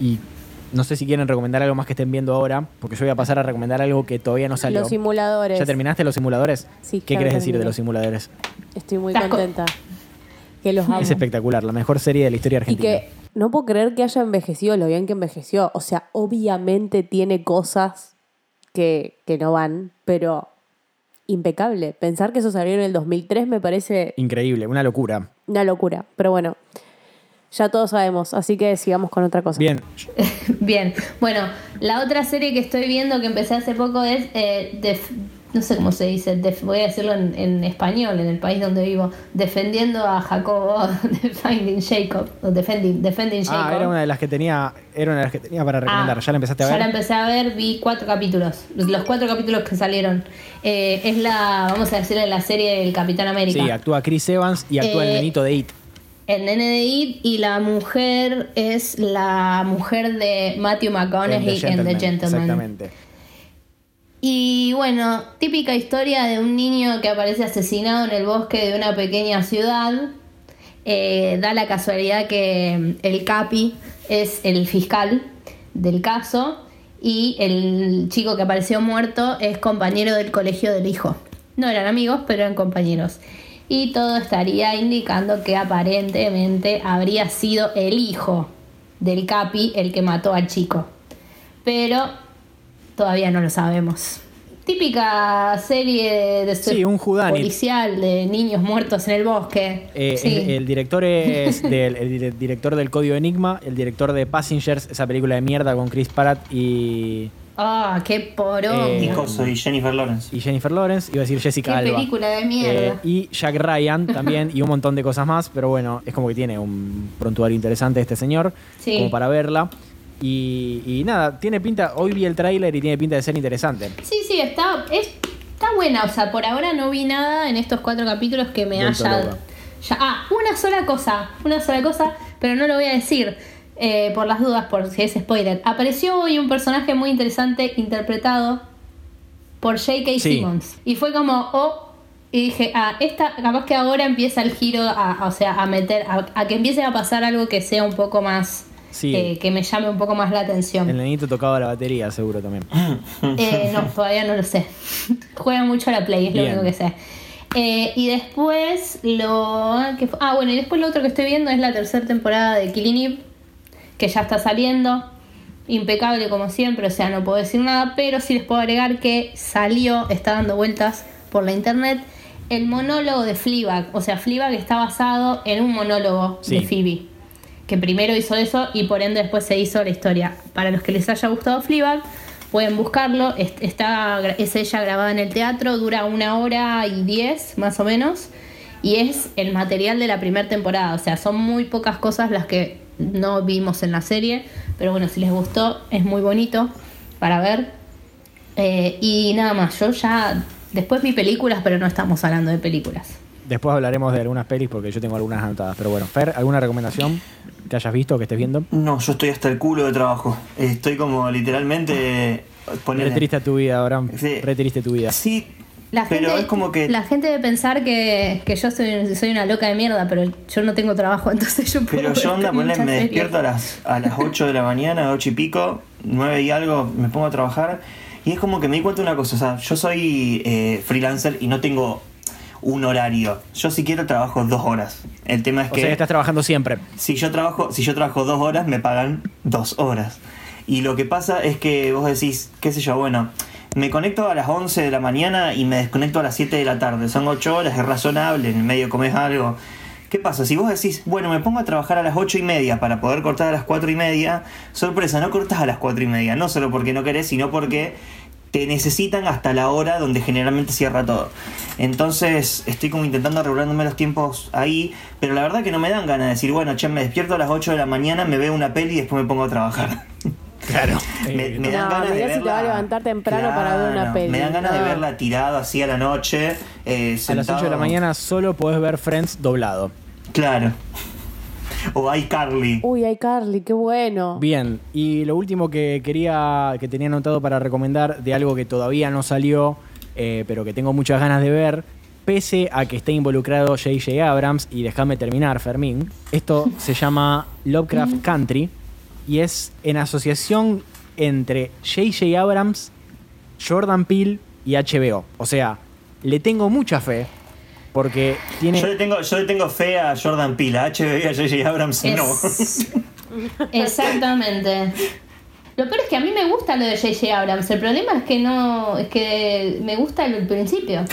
[SPEAKER 2] y no sé si quieren recomendar algo más que estén viendo ahora, porque yo voy a pasar a recomendar algo que todavía no salió.
[SPEAKER 3] Los simuladores.
[SPEAKER 2] ¿Ya terminaste los simuladores?
[SPEAKER 3] Sí,
[SPEAKER 2] ¿Qué
[SPEAKER 3] ya
[SPEAKER 2] querés decir de los simuladores?
[SPEAKER 3] Estoy muy contenta. Que los amo.
[SPEAKER 2] Es espectacular, la mejor serie de la historia
[SPEAKER 3] Y
[SPEAKER 2] argentina.
[SPEAKER 3] que no puedo creer que haya envejecido lo bien que envejeció. O sea, obviamente tiene cosas que, que no van, pero impecable. Pensar que eso salió en el 2003 me parece
[SPEAKER 2] Increíble, una locura.
[SPEAKER 3] una locura. Pero bueno, ya todos sabemos, así que sigamos con otra cosa.
[SPEAKER 2] Bien,
[SPEAKER 5] Bien, bueno, la otra serie que estoy viendo que empecé hace poco es eh, The, no sé cómo se dice, def- voy a decirlo en, en español, en el país donde vivo, defendiendo a Jacobo, defending Jacob, o defending, defending Jacob.
[SPEAKER 2] Ah, era una de las que tenía, era una de las que tenía para recomendar.
[SPEAKER 5] Ah,
[SPEAKER 2] ¿Ya la empezaste a
[SPEAKER 5] Ya
[SPEAKER 2] ver?
[SPEAKER 5] la empecé a ver, vi cuatro capítulos. Los cuatro capítulos que salieron. Eh, es la, vamos a decirle, la serie del Capitán América.
[SPEAKER 2] Sí, actúa Chris Evans y actúa el
[SPEAKER 5] Eh,
[SPEAKER 2] nenito de It.
[SPEAKER 5] el nene de It y la mujer es la mujer de Matthew McConaughey en The Gentleman.
[SPEAKER 2] Exactamente.
[SPEAKER 5] Y bueno, típica historia de un niño que aparece asesinado en el bosque de una pequeña ciudad. Eh, da la casualidad que el Capi es el fiscal del caso y el chico que apareció muerto es compañero del colegio del hijo. No eran amigos, pero eran compañeros. Y todo estaría indicando que aparentemente habría sido el hijo del Capi el que mató al chico. Pero todavía no lo sabemos. Típica serie de
[SPEAKER 2] Sí, un
[SPEAKER 5] policial de niños muertos en el bosque.
[SPEAKER 2] Eh,
[SPEAKER 5] Sí.
[SPEAKER 2] el, el director es del, el dire- director del Código Enigma, el director de Passengers, esa película de mierda con Chris Pratt y,
[SPEAKER 5] Ah, qué porón.
[SPEAKER 2] Eh,
[SPEAKER 4] Y Jennifer Lawrence.
[SPEAKER 2] y Jennifer Lawrence, iba a decir
[SPEAKER 5] qué
[SPEAKER 2] Jessica Alba.
[SPEAKER 5] película de mierda.
[SPEAKER 2] Eh, y Jack Ryan también, y un montón de cosas más, pero bueno, es como que tiene un prontuario interesante este señor,
[SPEAKER 5] Sí.
[SPEAKER 2] como para verla. Y, y nada, tiene pinta, hoy vi el tráiler y tiene pinta de ser interesante.
[SPEAKER 5] Sí, sí, está, es, está buena. O sea, por ahora no vi nada en estos cuatro capítulos que me haya. ya- ah, una sola cosa. Una sola cosa, pero no lo voy a decir. eh, por las dudas, por si es spoiler. Apareció hoy un personaje muy interesante interpretado por J.K.
[SPEAKER 2] Sí.
[SPEAKER 5] Simmons. Y fue como, oh. Y dije, ah, esta, capaz que ahora empieza el giro, a, a- o sea, a meter, a, a que empiece a pasar algo que sea un poco más,
[SPEAKER 2] Sí.
[SPEAKER 5] eh, que me llame un poco más la atención.
[SPEAKER 2] El nenito tocaba la batería, seguro también.
[SPEAKER 5] Eh, no, todavía no lo sé. Juega mucho a la Play, es lo único que sé. Eh, y después lo. que ah, bueno, y después lo otro que estoy viendo es la tercera temporada de Killing Eve, que ya está saliendo. Impecable como siempre, o sea, no puedo decir nada, pero sí les puedo agregar que salió, está dando vueltas por la internet, el monólogo de Fleabag. O sea, Fleabag está basado en un monólogo
[SPEAKER 2] Sí.
[SPEAKER 5] de Phoebe que primero hizo eso y por ende después se hizo la historia. Para los que les haya gustado Fleabag, pueden buscarlo. Es, está, es ella grabada en el teatro, dura una hora y diez más o menos. Y es el material de la primera temporada. O sea, son muy pocas cosas las que no vimos en la serie. Pero bueno, si les gustó, es muy bonito para ver. Eh, y nada más, yo ya después vi películas, pero no estamos hablando de películas.
[SPEAKER 2] Después hablaremos de algunas pelis porque yo tengo algunas anotadas. Pero bueno, Fer, ¿alguna recomendación que hayas visto o que estés viendo?
[SPEAKER 4] No, yo estoy hasta el culo de trabajo. Estoy como literalmente.
[SPEAKER 2] Re
[SPEAKER 4] ponele-
[SPEAKER 2] triste tu vida, Abraham.
[SPEAKER 4] Sí.
[SPEAKER 2] Re triste tu vida.
[SPEAKER 4] Sí,
[SPEAKER 5] La
[SPEAKER 4] pero
[SPEAKER 5] gente,
[SPEAKER 4] es como que.
[SPEAKER 5] la gente debe pensar que, que yo soy, soy una loca de mierda, pero yo no tengo trabajo, entonces yo puedo
[SPEAKER 4] Pero yo onda,
[SPEAKER 5] muchas
[SPEAKER 4] me despierto a las, a las 8 de la mañana, 8 y pico, 9 y algo, me pongo a trabajar. Y es como que me di cuenta de una cosa, o sea, yo soy eh, freelancer y no tengo un horario. Yo si quiero trabajo dos horas. El tema es
[SPEAKER 2] O
[SPEAKER 4] que
[SPEAKER 2] sea, estás trabajando siempre.
[SPEAKER 4] si yo trabajo, si yo trabajo dos horas, me pagan dos horas. Y lo que pasa es que vos decís, qué sé yo, bueno, me conecto a las 11 de la mañana y me desconecto a las 7 de la tarde. Son 8 horas, es razonable, en el medio comes algo. ¿Qué pasa? Si vos decís, bueno, me pongo a trabajar a las 8 y media para poder cortar a las 4 y media, sorpresa, no cortas a las 4 y media. No solo porque no querés, sino porque te necesitan hasta la hora donde generalmente cierra todo. Entonces estoy como intentando regulándome los tiempos ahí, pero la verdad que no me dan ganas de decir, bueno, che, me despierto a las 8 de la mañana, me veo una peli y después me pongo a trabajar.
[SPEAKER 2] Claro.
[SPEAKER 4] me, me dan
[SPEAKER 3] No,
[SPEAKER 4] ganas de
[SPEAKER 3] mirá si te va a
[SPEAKER 4] verla.
[SPEAKER 3] levantar temprano para ver una peli.
[SPEAKER 4] Me dan ganas de verla tirado así a la noche. eh,
[SPEAKER 2] a las 8 de la mañana solo podés ver Friends doblado.
[SPEAKER 4] Claro. O iCarly.
[SPEAKER 3] Uy, ay, Carly, qué bueno.
[SPEAKER 2] Bien, y lo último que quería, que tenía anotado para recomendar de algo que todavía no salió, eh, pero que tengo muchas ganas de ver, pese a que esté involucrado J.J. Abrams, y déjame terminar, Fermín, esto se llama Lovecraft Country, y es en asociación entre J.J. Abrams, Jordan Peele y HBO. O sea, le tengo mucha fe, porque tiene...
[SPEAKER 4] Yo le, tengo, yo le tengo fe a Jordan Peele, a HBO y a J.J. Abrams no.
[SPEAKER 5] Es- Exactamente. Lo peor es que a mí me gusta lo de J.J. Abrams. El problema es que no. Es que me gusta el principio.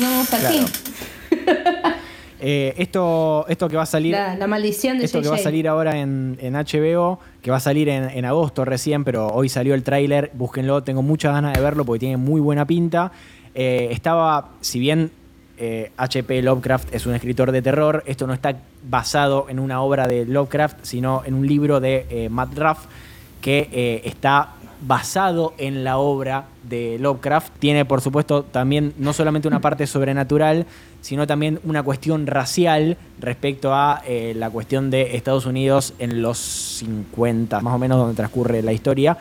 [SPEAKER 5] No me gusta
[SPEAKER 2] Claro. Eh, esto, esto que va a salir...
[SPEAKER 5] La, la maldición de
[SPEAKER 2] Esto que va a salir ahora en, en HBO, que va a salir en, en agosto recién, pero hoy salió el tráiler, búsquenlo, tengo muchas ganas de verlo porque tiene muy buena pinta. Eh, estaba, si bien H.P. Lovecraft es un escritor de terror, esto no está basado en una obra de Lovecraft, sino en un libro de Matt Ruff que está basado en la obra de Lovecraft. Tiene, por supuesto, también no solamente una parte sobrenatural, sino también una cuestión racial respecto a eh, la cuestión de Estados Unidos en los 50, más o menos donde transcurre la historia.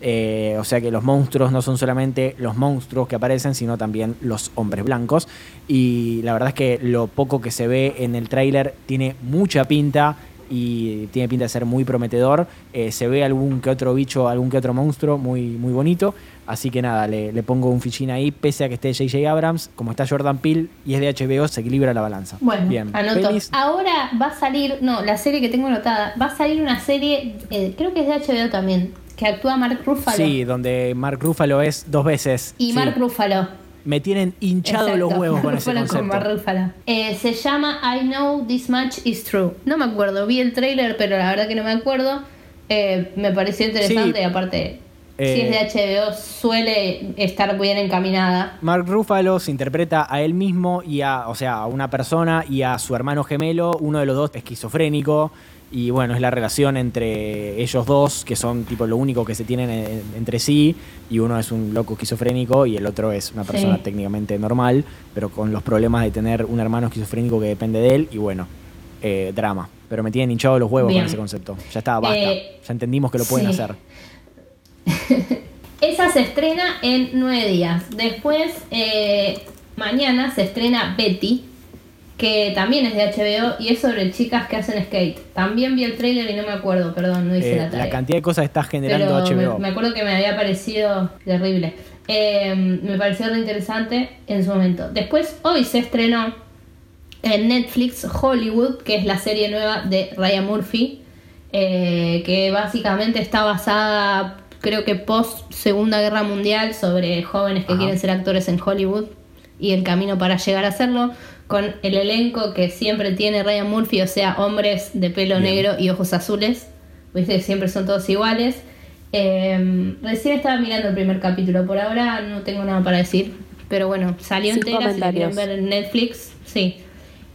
[SPEAKER 2] Eh, o sea que los monstruos no son solamente los monstruos que aparecen, sino también los hombres blancos. Y la verdad es que lo poco que se ve en el tráiler tiene mucha pinta y tiene pinta de ser muy prometedor. Eh, se ve algún que otro bicho, algún que otro monstruo muy, muy bonito. Así que nada, le, pongo un fichín ahí, pese a que esté J.J. Abrams, como está Jordan Peele y es de HBO, se equilibra la balanza.
[SPEAKER 5] Bueno, Bien. anoto. Ahora va a salir, no, la serie que tengo anotada, va a salir una serie, eh, creo que es de HBO también, que actúa Mark Ruffalo.
[SPEAKER 2] Sí, donde Mark Ruffalo es dos veces.
[SPEAKER 5] Y Mark Ruffalo
[SPEAKER 2] me tienen hinchado los huevos con ese concepto.
[SPEAKER 5] Eh, se llama I Know This Much Is True. No me acuerdo, vi el trailer, pero la verdad que no me acuerdo. Eh, me pareció interesante y aparte, si es de HBO, eh, suele estar bien encaminada.
[SPEAKER 2] Mark Ruffalo se interpreta a él mismo y a, o sea, a una persona y a su hermano gemelo, uno de los dos esquizofrénico. Y bueno, es la relación entre ellos dos, que son tipo lo único que se tienen entre sí, y uno es un loco esquizofrénico y el otro es una persona técnicamente normal, pero con los problemas de tener un hermano esquizofrénico que depende de él, y bueno, eh, drama. Pero me tienen hinchado los huevos con ese concepto. Ya está, basta. Eh, ya entendimos que lo pueden hacer.
[SPEAKER 5] Esa se estrena en nueve días. Después, eh, mañana se estrena Betty, que también es de HBO y es sobre chicas que hacen skate. También vi el trailer y no me acuerdo, perdón, no hice
[SPEAKER 2] eh,
[SPEAKER 5] la tarea.
[SPEAKER 2] La cantidad de cosas está generando HBO.
[SPEAKER 5] Me, acuerdo que me había parecido terrible. Eh, me pareció re interesante en su momento. Después, hoy se estrenó en Netflix Hollywood, que es la serie nueva de Ryan Murphy, eh, que básicamente está basada, creo que post Segunda Guerra Mundial, sobre jóvenes que quieren ser actores en Hollywood y el camino para llegar a hacerlo con el elenco que siempre tiene Ryan Murphy, o sea, hombres de pelo negro y ojos azules, ¿viste? siempre son todos iguales. Em, recién estaba mirando el primer capítulo, por ahora no tengo nada para decir, pero bueno, salió entera, si la quieren ver en Netflix, sí.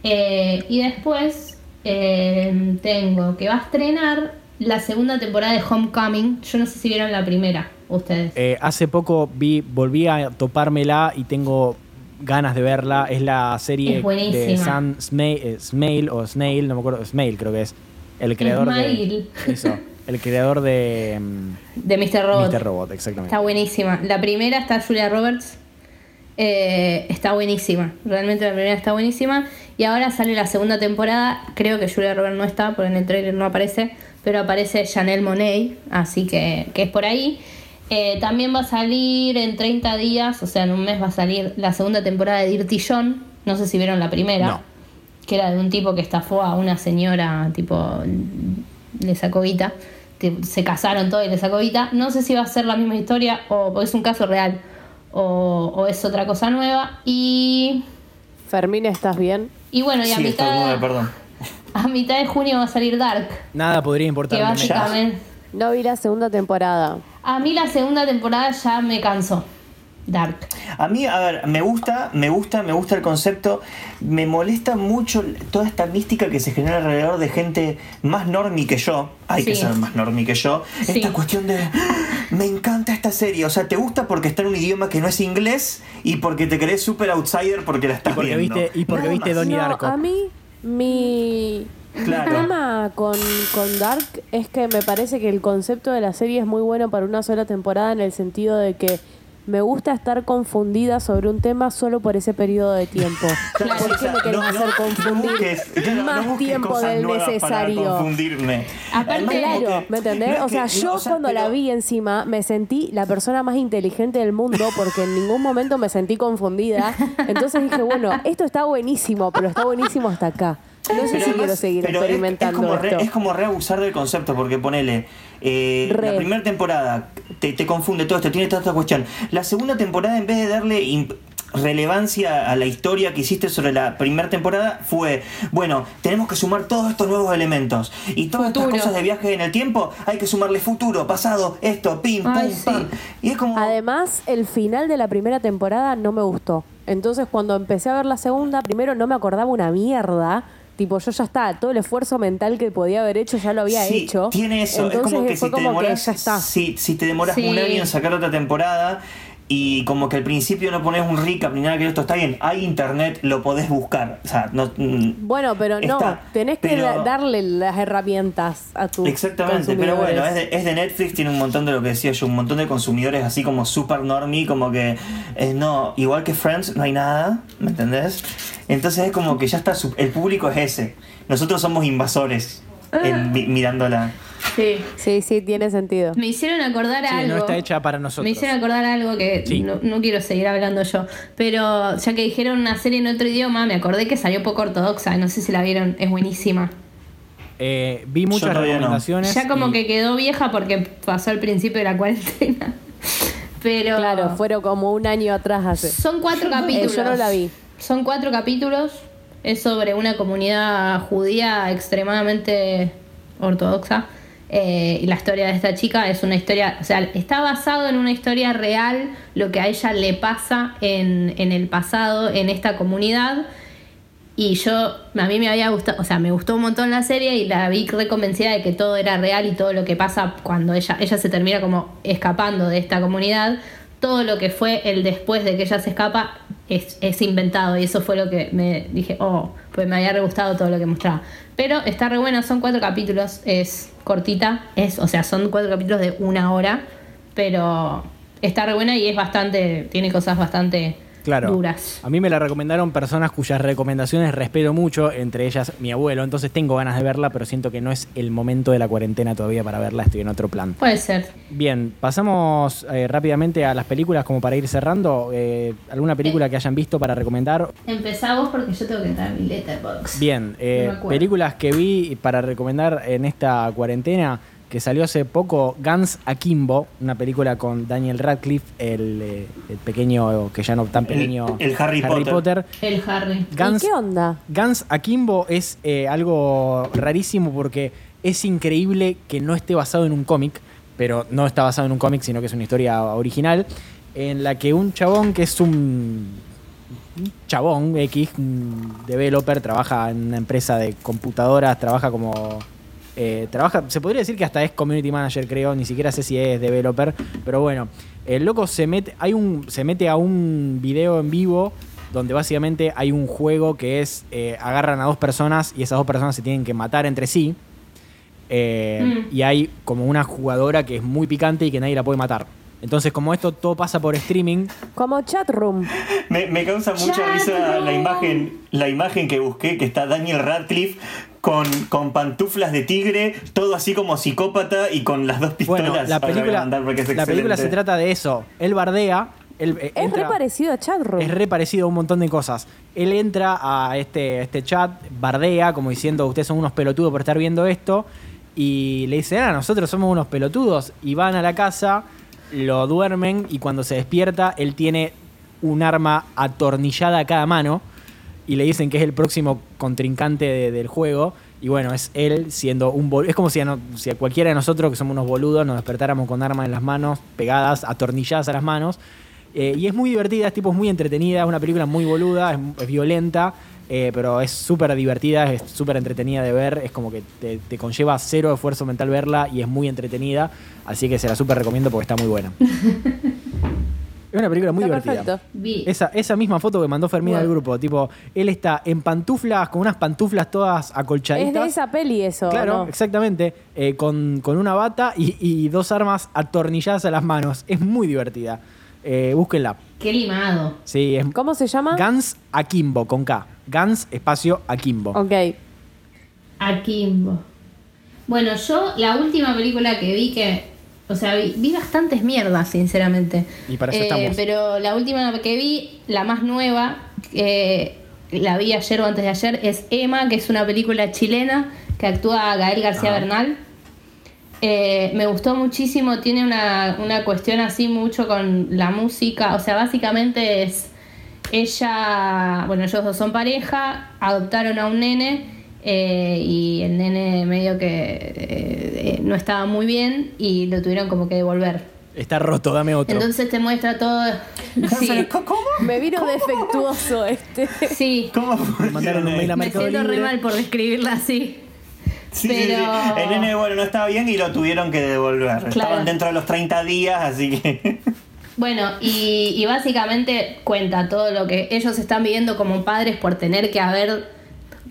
[SPEAKER 5] Eh, y después em, tengo que va a estrenar la segunda temporada de Homecoming, yo no sé si vieron la primera, ustedes.
[SPEAKER 2] Eh, hace poco vi, volví a topármela y tengo ganas de verla. Es la serie de Sam eh, Smail, o Snail, no me acuerdo, Smail creo que es. El creador de. Eso. El creador de. Mm,
[SPEAKER 5] de Mr. Robot.
[SPEAKER 2] Mr. Robot, exactamente.
[SPEAKER 5] Está buenísima. La primera está Julia Roberts. Eh, está buenísima. Realmente la primera está buenísima. Y ahora sale la segunda temporada. Creo que Julia Roberts no está, porque en el trailer no aparece. Pero aparece Janelle Monet. Así que, que es por ahí. Eh, también va a salir en 30 días, o sea, en un mes va a salir la segunda temporada de Dirty John. No sé si vieron la primera. Que era de un tipo que estafó a una señora, tipo, le sacó guita. Se casaron todos y le sacó guita. No sé si va a ser la misma historia o, es un caso real o, es otra cosa nueva. Y.
[SPEAKER 3] Fermín, ¿estás bien?
[SPEAKER 5] Y bueno, y a mitad. A mitad de junio va a salir Dark.
[SPEAKER 2] Nada podría importar.
[SPEAKER 5] Que básicamente.
[SPEAKER 3] No vi la segunda temporada.
[SPEAKER 5] A mí la segunda temporada ya me cansó. Dark.
[SPEAKER 4] A mí, a ver, me gusta, me gusta, me gusta el concepto. Me molesta mucho toda esta mística que se genera alrededor de gente más normi que yo. Hay que ser más normi que yo. Esta cuestión de. ¡Ah! Me encanta esta serie. O sea, te gusta porque está en un idioma que no es inglés y porque te crees super outsider porque la estás
[SPEAKER 2] y porque
[SPEAKER 4] viendo.
[SPEAKER 2] Viste, y porque viste Donnie Darko.
[SPEAKER 3] A mí, mi Claro. El tema con, con, Dark es que me parece que el concepto de la serie es muy bueno para una sola temporada en el sentido de que me gusta estar confundida sobre un tema solo por ese periodo de tiempo. ¿Por qué me querés hacer confundir más tiempo del necesario?
[SPEAKER 4] confundirme.
[SPEAKER 3] Aparte, claro, ¿me entendés? o sea, yo cuando la vi encima me sentí la persona más inteligente del mundo porque en ningún momento me sentí confundida. Entonces dije, bueno, esto está buenísimo, pero está buenísimo hasta acá. No sé si quiero seguir experimentando.
[SPEAKER 4] Es, como,
[SPEAKER 3] esto.
[SPEAKER 4] es como reabusar del concepto, porque ponele. Eh, la primera temporada te, te, confunde todo esto, tiene toda esta cuestión. La segunda temporada, en vez de darle relevancia a la historia que hiciste sobre la primera temporada fue, bueno, tenemos que sumar todos estos nuevos elementos. Y todas estas cosas de viaje en el tiempo, hay que sumarle futuro, pasado, esto, pim,
[SPEAKER 5] Ay,
[SPEAKER 4] pum,
[SPEAKER 5] sí.
[SPEAKER 4] pam. Y es como...
[SPEAKER 3] Además, el final de la primera temporada no me gustó. Entonces, cuando empecé a ver la segunda, primero no me acordaba una mierda. Tipo, yo ya está, todo el esfuerzo mental que podía haber hecho ya lo había
[SPEAKER 4] Sí,
[SPEAKER 3] hecho.
[SPEAKER 4] Tiene eso,
[SPEAKER 3] Entonces,
[SPEAKER 4] es como que
[SPEAKER 3] fue
[SPEAKER 4] si te
[SPEAKER 3] como que
[SPEAKER 4] demoras,
[SPEAKER 3] ya está.
[SPEAKER 4] Si, si te demoras
[SPEAKER 5] Sí.
[SPEAKER 4] un año en sacar otra temporada y como que al principio no pones un recap ni nada que esto está bien, hay internet, lo podés buscar. O sea, no, mm,
[SPEAKER 3] Bueno, pero no,
[SPEAKER 4] Está,
[SPEAKER 3] tenés que
[SPEAKER 4] pero-
[SPEAKER 3] darle las herramientas a tu
[SPEAKER 4] Exactamente, pero bueno, es de, es de Netflix, tiene un montón de lo que decía yo, un montón de consumidores así como super normie, como que eh, no, igual que Friends, no hay nada, ¿me entendés? Entonces es como que ya está, su- el público es ese. Nosotros somos invasores mi- mirándola.
[SPEAKER 5] Sí.
[SPEAKER 3] Sí, sí, tiene sentido.
[SPEAKER 5] Me hicieron acordar a
[SPEAKER 2] Sí,
[SPEAKER 5] algo.
[SPEAKER 2] no está hecha para nosotros.
[SPEAKER 5] Me hicieron acordar algo que
[SPEAKER 2] Sí.
[SPEAKER 5] no, no quiero seguir hablando yo. Pero ya que dijeron una serie en otro idioma, me acordé que salió poco ortodoxa. No sé si la vieron, es buenísima.
[SPEAKER 2] Eh, vi
[SPEAKER 4] Yo
[SPEAKER 2] muchas
[SPEAKER 4] todavía no.
[SPEAKER 2] recomendaciones.
[SPEAKER 5] Ya como
[SPEAKER 2] y-
[SPEAKER 5] que quedó vieja porque pasó al principio de la cuarentena. Pero.
[SPEAKER 3] Claro, fueron como un año atrás hace.
[SPEAKER 5] Son cuatro capítulos.
[SPEAKER 3] Eh, yo no la vi.
[SPEAKER 5] Son cuatro capítulos. Es sobre una comunidad judía extremadamente ortodoxa. Eh, y la historia de esta chica es una historia, o sea, está basado en una historia real, lo que a ella le pasa en, en el pasado en esta comunidad. Y yo, a mí me había gustado, o sea, me gustó un montón la serie y la vi reconvencida de que todo era real y todo lo que pasa cuando ella, ella se termina como escapando de esta comunidad, todo lo que fue el después de que ella se escapa es, es inventado y eso fue lo que me dije, oh, pues me había re gustado todo lo que mostraba. Pero está re buena, son cuatro capítulos, es cortita, es, o sea, son cuatro capítulos de una hora, pero está re buena y es bastante, tiene cosas bastante
[SPEAKER 2] Claro.
[SPEAKER 5] duras.
[SPEAKER 2] A mí me la recomendaron personas cuyas recomendaciones respeto mucho, entre ellas mi abuelo, entonces tengo ganas de verla, pero siento que no es el momento de la cuarentena todavía para verla, estoy en otro plan.
[SPEAKER 5] Puede ser.
[SPEAKER 2] Bien, pasamos eh, rápidamente a las películas como para ir cerrando. Eh, ¿Alguna película que hayan visto para recomendar?
[SPEAKER 5] Empezá vos porque yo tengo que entrar en mi letterbox.
[SPEAKER 2] Bien, eh,
[SPEAKER 5] No
[SPEAKER 2] películas que vi para recomendar en esta cuarentena, que salió hace poco, Guns Akimbo, una película con Daniel Radcliffe, el, eh, el pequeño, que ya no tan pequeño,
[SPEAKER 4] el Harry Potter.
[SPEAKER 5] El Harry.
[SPEAKER 2] Guns,
[SPEAKER 3] ¿Y qué onda?
[SPEAKER 2] Guns Akimbo es eh, algo rarísimo porque es increíble que no esté basado en un cómic, pero no está basado en un cómic, sino que es una historia original, en la que un chabón que es un, un chabón X, un developer, trabaja en una empresa de computadoras, trabaja como... eh, trabaja, se podría decir que hasta es community manager, creo, ni siquiera sé si es developer, pero bueno, el loco se mete, hay un, se mete a un video en vivo donde básicamente hay un juego que es eh, agarran a dos personas y esas dos personas se tienen que matar entre sí. Eh,
[SPEAKER 5] Mm.
[SPEAKER 2] Y hay como una jugadora que es muy picante y que nadie la puede matar. Entonces, como esto todo pasa por streaming,
[SPEAKER 3] Como chatroom.
[SPEAKER 4] Me, me causa mucha
[SPEAKER 5] Chatroom.
[SPEAKER 4] risa la imagen, la imagen que busqué, que está Daniel Radcliffe con, con pantuflas de tigre, todo así como psicópata y con las dos pistolas.
[SPEAKER 2] bueno, la película, la película se trata de eso. Él bardea, él eh,
[SPEAKER 3] Es
[SPEAKER 2] entra-
[SPEAKER 3] re parecido a chatroom.
[SPEAKER 2] Es re parecido a un montón de cosas. Él entra a este, este chat, bardea, como diciendo, ustedes son unos pelotudos por estar viendo esto. Y le dice, ah, nosotros somos unos pelotudos. Y van a la casa, lo duermen y cuando se despierta, él tiene un arma atornillada a cada mano. Y le dicen que es el próximo contrincante de- del juego. Y bueno, es él siendo un boludo. Es como si a, cualquiera de nosotros, que somos unos boludos, nos despertáramos con armas en las manos, pegadas, atornilladas a las manos. Eh, y es muy divertida, es tipo muy entretenida, es una película muy boluda, es, es violenta, eh, pero es súper divertida, es súper entretenida de ver, es como que te, te conlleva cero esfuerzo mental verla y es muy entretenida, así que se la súper recomiendo porque está muy buena. es una película muy
[SPEAKER 3] Está
[SPEAKER 2] divertida.
[SPEAKER 3] perfecto.
[SPEAKER 5] Vi.
[SPEAKER 2] Esa, esa misma foto que mandó Fermín al
[SPEAKER 5] Bueno.
[SPEAKER 2] grupo, tipo, él está en pantuflas, con unas pantuflas todas acolchaditas.
[SPEAKER 3] Es de esa peli eso,
[SPEAKER 2] Claro,
[SPEAKER 3] ¿no?
[SPEAKER 2] exactamente. eh, con, con una bata y, y dos armas atornilladas a las manos. Es muy divertida. Eh, búsquenla.
[SPEAKER 5] Qué limado.
[SPEAKER 2] Sí, es
[SPEAKER 3] ¿Cómo se llama?
[SPEAKER 2] Guns Akimbo, con K. Guns espacio Akimbo.
[SPEAKER 3] Ok.
[SPEAKER 5] Akimbo. Bueno, yo la última película que vi que. O sea, vi, vi bastantes mierdas, sinceramente.
[SPEAKER 2] Y para eso
[SPEAKER 5] Eh,
[SPEAKER 2] estamos.
[SPEAKER 5] Pero la última que vi, la más nueva, que la vi ayer o antes de ayer, es Emma, que es una película chilena que actúa Gael García
[SPEAKER 2] Ah.
[SPEAKER 5] Bernal. Eh, me gustó muchísimo, tiene una, una cuestión así mucho con la música, o sea, básicamente es ella, bueno, ellos dos son pareja, adoptaron a un nene eh, y el nene medio que eh, eh, no estaba muy bien y lo tuvieron como que devolver.
[SPEAKER 2] Está roto, dame otro.
[SPEAKER 5] Entonces te muestra todo. Sí,
[SPEAKER 4] ¿Cómo?
[SPEAKER 3] Me vino defectuoso este.
[SPEAKER 5] sí.
[SPEAKER 4] ¿Cómo
[SPEAKER 2] mandaron un mail a
[SPEAKER 5] Me siento re mal por describirla así.
[SPEAKER 4] Sí,
[SPEAKER 5] Pero-
[SPEAKER 4] sí. El nene, bueno, no estaba bien y lo tuvieron que devolver. Estaban dentro de los 30 días, así que.
[SPEAKER 5] Bueno, y, y básicamente cuenta todo lo que ellos están viviendo como padres por tener que haber.